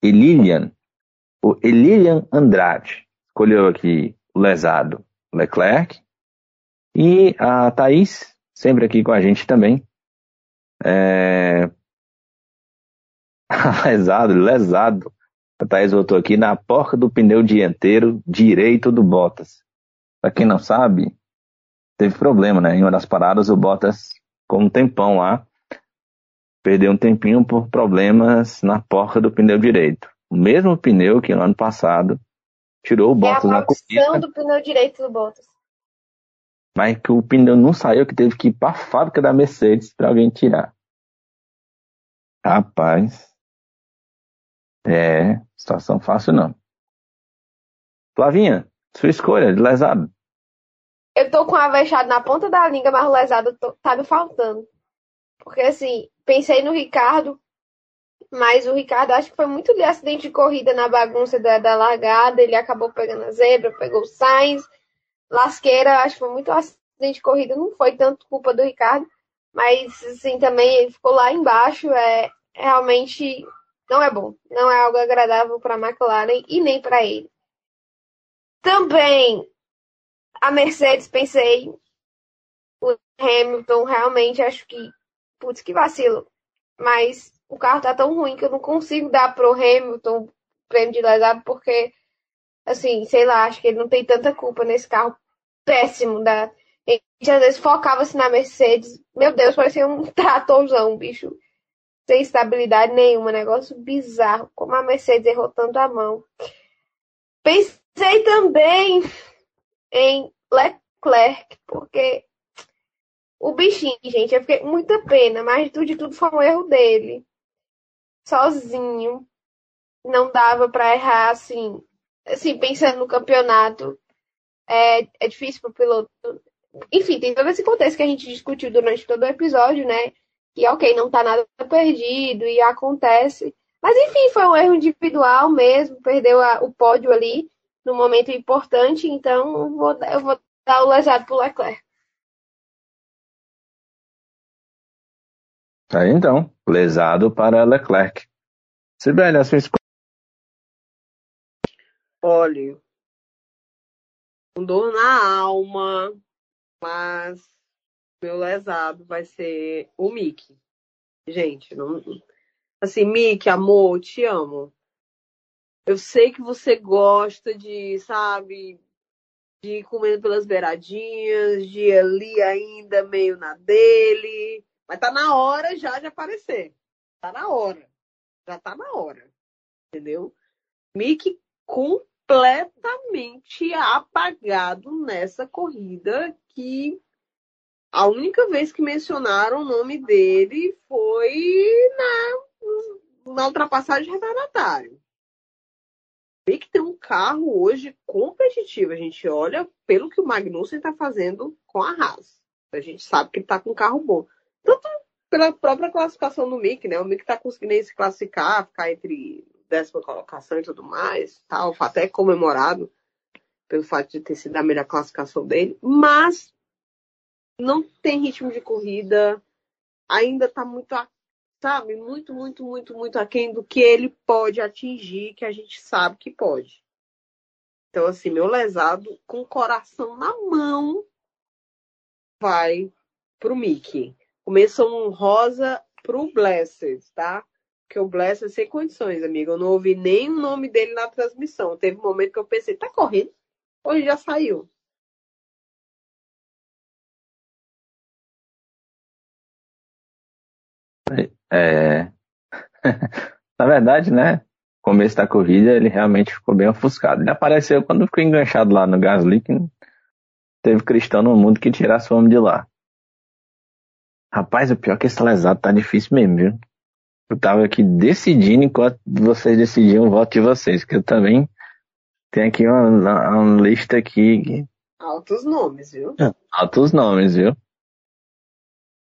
Elilian, o Elilian Andrade, escolheu aqui o lesado Leclerc. E a Thaís, sempre aqui com a gente também. É... <laughs> lesado, lesado. A Thaís voltou aqui na porca do pneu dianteiro direito do Bottas. Para quem não sabe, teve problema, né? Em uma das paradas, o Bottas, com um tempão lá, perdeu um tempinho por problemas na porca do pneu direito. O mesmo pneu que no ano passado tirou o Bottas é a na corrida. do pneu direito do Bottas. Mas que o pneu não saiu, que teve que ir para a fábrica da Mercedes para alguém tirar. Rapaz. É, situação fácil não. Flavinha, sua escolha de lesado. Eu tô com a vexada na ponta da língua, mas o lesado tô- tá me faltando. Porque assim, pensei no Ricardo, mas o Ricardo acho que foi muito de acidente de corrida na bagunça da, da largada. Ele acabou pegando a zebra, pegou o Sainz. Lasqueira, acho que foi muito acidente de corrida, não foi tanto culpa do Ricardo. Mas assim, também ele ficou lá embaixo. É realmente não é bom. Não é algo agradável para a McLaren e nem para ele. Também a Mercedes, pensei, o Hamilton, realmente acho que, putz, que vacilo. Mas o carro tá tão ruim que eu não consigo dar pro Hamilton o prêmio de lesado, porque, assim, sei lá, acho que ele não tem tanta culpa nesse carro péssimo. Da... A gente às vezes focava-se na Mercedes, meu Deus, parecia um <laughs> tratorzão, bicho. Sem estabilidade nenhuma, negócio bizarro. Como a Mercedes errou tanto a mão. Pensei também em Leclerc, porque o bichinho, gente, eu fiquei muita pena, mas tudo, de tudo foi um erro dele. Sozinho. Não dava pra errar, assim. Assim, pensando no campeonato, é, é difícil pro piloto. Enfim, tem todo esse contexto que a gente discutiu durante todo o episódio, né? Que, ok, não tá nada perdido e acontece. Mas, enfim, foi um erro individual mesmo, perdeu a- o pódio ali no momento importante, então vou, eu vou dar o lesado pro Leclerc. Aí então, lesado para Leclerc. Sibeli, a sua escolha. Olha, com dor na alma, mas meu lesado vai ser o Mickey. Gente, não. Assim, Mickey, amor, te amo. Eu sei que você gosta de, sabe, de ir comendo pelas beiradinhas, de ir ali ainda meio na dele. Mas tá na hora já de aparecer. Tá na hora. Já tá na hora. Entendeu? Mickey completamente apagado nessa corrida que a única vez que mencionaram o nome dele foi na, na ultrapassagem retardatário. Mickey tem um carro hoje competitivo. A gente olha pelo que o Magnussen está fazendo com a Haas. A gente sabe que ele está com um carro bom. Tanto pela própria classificação do Mick, né? O Mick está conseguindo se classificar, ficar entre décima colocação e tudo mais, tal, até comemorado pelo fato de ter sido a melhor classificação dele, mas não tem ritmo de corrida, ainda está muito, sabe, muito, muito, muito, muito aquém do que ele pode atingir, que a gente sabe que pode. Então, assim, meu lesado com o coração na mão vai pro Mickey. Começou um rosa pro Blessed, tá? Porque o Blessed sem condições, amigo. Eu não ouvi nem o nome dele na transmissão. Teve um momento que eu pensei, tá correndo? Hoje já saiu. É... <laughs> Na verdade, né? Começo da corrida, ele realmente ficou bem ofuscado. Ele apareceu quando ficou enganchado lá no Gasly, que teve cristão no mundo que tirasse o homem de lá. Rapaz, o pior é que esse lesado tá difícil mesmo, viu? Eu tava aqui decidindo enquanto vocês decidiam o voto de vocês, que eu também tenho aqui uma, uma lista aqui. Altos nomes, viu? Altos nomes, viu?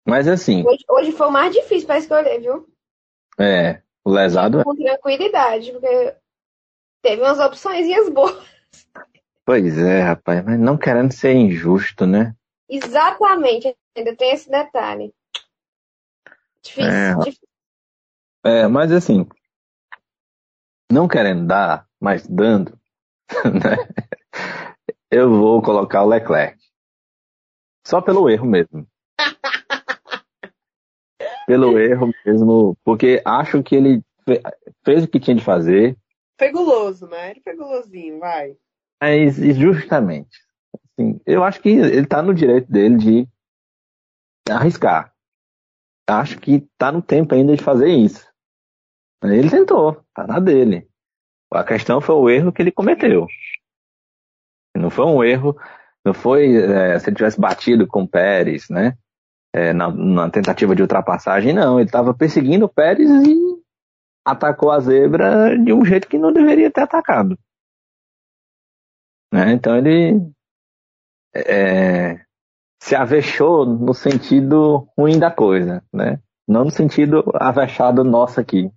Mas assim. Hoje, hoje foi o mais difícil para escolher, viu? É, o lesado. Com tranquilidade, porque teve umas opções boas. Pois é, rapaz, mas não querendo ser injusto, né? Exatamente, ainda tem esse detalhe. Difícil, É. difícil. É, mas assim, não querendo dar, mas dando, <laughs> né? Eu vou colocar o Leclerc. Só pelo erro mesmo. Pelo erro mesmo, porque acho que ele fe- fez o que tinha de fazer, Foi guloso, né? Ele foi gulosinho, vai. mas justamente, assim, eu acho que ele tá no direito dele de arriscar. Acho que tá no tempo ainda de fazer isso. Ele tentou, tá na dele. A questão foi o erro que ele cometeu. Não foi um erro, não foi é, se ele tivesse batido com o Pérez, né? É, na, na tentativa de ultrapassagem, não. Ele estava perseguindo o Pérez e atacou a zebra de um jeito que não deveria ter atacado. Né? Então ele é, se avexou no sentido ruim da coisa, né? Não no sentido avexado nosso aqui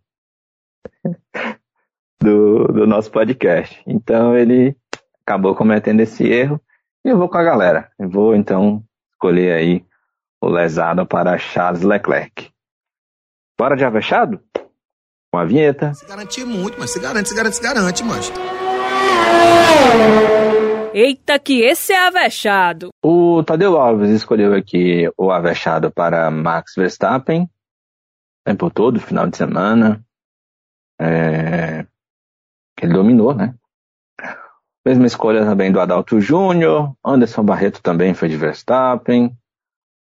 <laughs> do, do nosso podcast. Então ele acabou cometendo esse erro e eu vou com a galera. Eu vou então escolher aí lesado para Charles Leclerc. Bora de avexado? Com a vinheta. Se garantir muito, mas se garante, se garante, se garante, mancha. Eita, que esse é avexado. O Tadeu Alves escolheu aqui o avexado para Max Verstappen, por todo o final de semana. É, Ele dominou, né? Mesma escolha também do Adalto Júnior, Anderson Barreto também foi de Verstappen.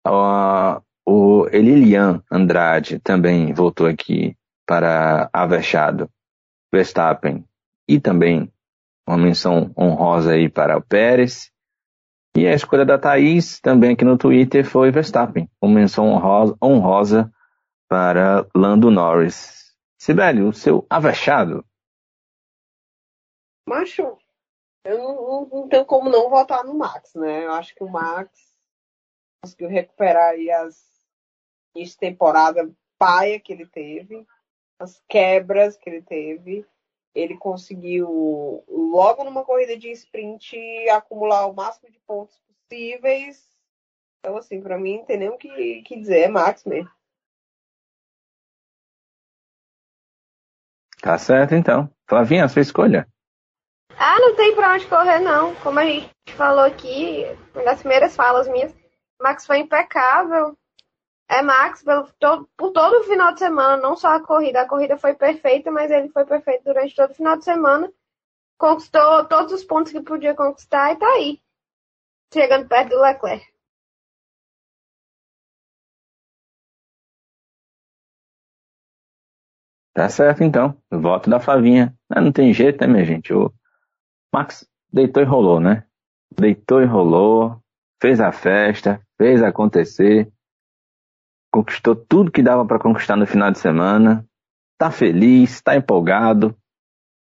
Ah, o Elilian Andrade também voltou aqui para avexado Verstappen e também uma menção honrosa aí para o Pérez. E a escolha da Thaís, também aqui no Twitter, foi Verstappen, uma menção honrosa, honrosa para Lando Norris. Sibélio, o seu avexado. Macho, eu não, não, não tenho como não votar no Max, né? Eu acho que o Max conseguiu recuperar aí as temporada paia que ele teve, as quebras que ele teve. Ele conseguiu, logo numa corrida de sprint, acumular o máximo de pontos possíveis. Então, assim, pra mim, não tem nem o que, que dizer, é Max mesmo. Tá certo, então. Flavinha, a sua escolha. Ah, não tem pra onde correr, não. Como a gente falou aqui, uma das primeiras falas minhas, Max foi impecável. É Max pelo, todo, por todo o final de semana, não só a corrida. A corrida foi perfeita, mas ele foi perfeito durante todo o final de semana. Conquistou todos os pontos que podia conquistar e tá aí. Chegando perto do Leclerc. Tá certo, então. Voto da Flavinha. Não tem jeito, né, minha gente? O Max deitou e rolou, né? Deitou e rolou, fez a festa, fez acontecer, conquistou tudo que dava para conquistar no final de semana, tá feliz, tá empolgado,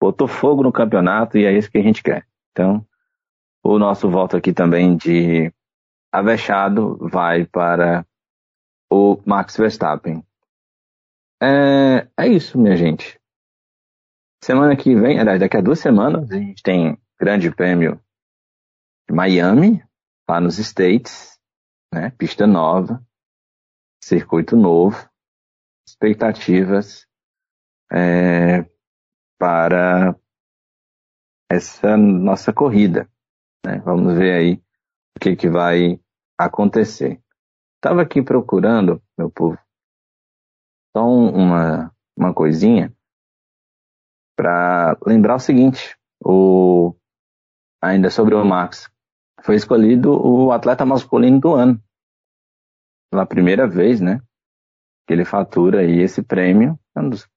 botou fogo no campeonato e é isso que a gente quer. Então, o nosso voto aqui também de avexado vai para o Max Verstappen. É, é isso, minha gente. Semana que vem, aliás, daqui a duas semanas, a gente tem Grande Prêmio de Miami, lá nos States, né? Pista nova, circuito novo, expectativas é, para essa nossa corrida. Né? Vamos ver aí o que, que vai acontecer. Estava aqui procurando, meu povo, só um- uma, uma coisinha para lembrar o seguinte, o, ainda sobre o Max, foi escolhido o atleta masculino do ano. Pela primeira vez, né? que ele fatura aí esse prêmio, é um dos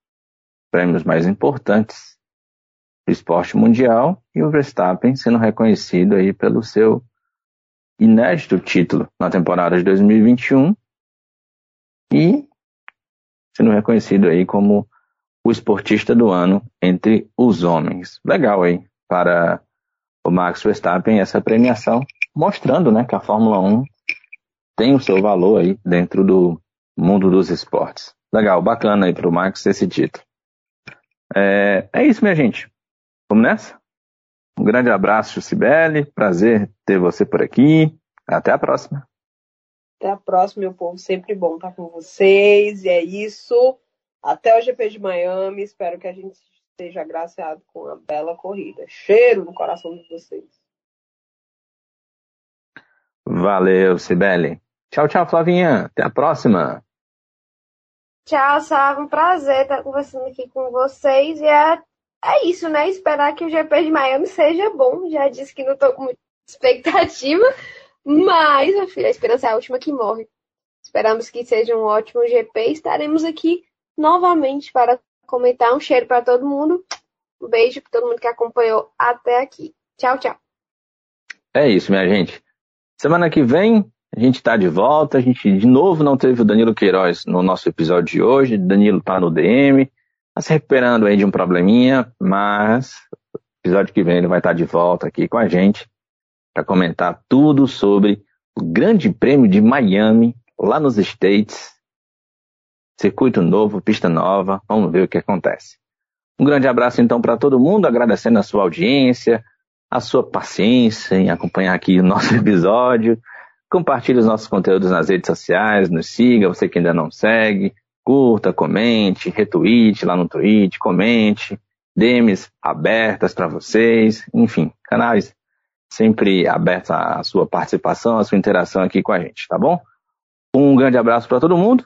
prêmios mais importantes do esporte mundial, e o Verstappen sendo reconhecido aí pelo seu inédito título na temporada de 2021 e sendo reconhecido aí como o esportista do ano entre os homens. Legal aí para o Max Verstappen essa premiação, mostrando né, que a Fórmula 1 tem o seu valor aí dentro do mundo dos esportes. Legal, bacana aí para o Max esse título. É, é isso, minha gente. Vamos nessa? Um grande abraço, Sibeli. Prazer ter você por aqui. Até a próxima. Até a próxima, meu povo. Sempre bom estar com vocês. E é isso. Até o GP de Miami. Espero que a gente esteja agraciado com uma bela corrida. Cheiro no coração de vocês. Valeu, Sibeli. Tchau, tchau, Flavinha. Até a próxima. Tchau, Sava. Um prazer estar conversando aqui com vocês. E é, é isso, né? Esperar que o GP de Miami seja bom. Já disse que não estou com muita expectativa. Mas, minha filha, a esperança é a última que morre. Esperamos que seja um ótimo GP. Estaremos aqui novamente para comentar. Um cheiro para todo mundo. Um beijo para todo mundo que acompanhou até aqui. Tchau, tchau. É isso, minha gente. Semana que vem a gente está de volta. A gente de novo não teve o Danilo Queiroz no nosso episódio de hoje. Danilo está no DM, está se recuperando aí de um probleminha, mas episódio que vem ele vai estar tá de volta aqui com a gente para comentar tudo sobre o Grande Prêmio de Miami, lá nos States. Circuito novo, pista nova, vamos ver o que acontece. Um grande abraço então para todo mundo, agradecendo a sua audiência, a sua paciência em acompanhar aqui o nosso <laughs> episódio. Compartilhe os nossos conteúdos nas redes sociais, nos siga, você que ainda não segue, curta, comente, retweet lá no tweet, comente, DMs abertas para vocês, enfim, canais sempre abertos à sua participação, à sua interação aqui com a gente, tá bom? Um grande abraço para todo mundo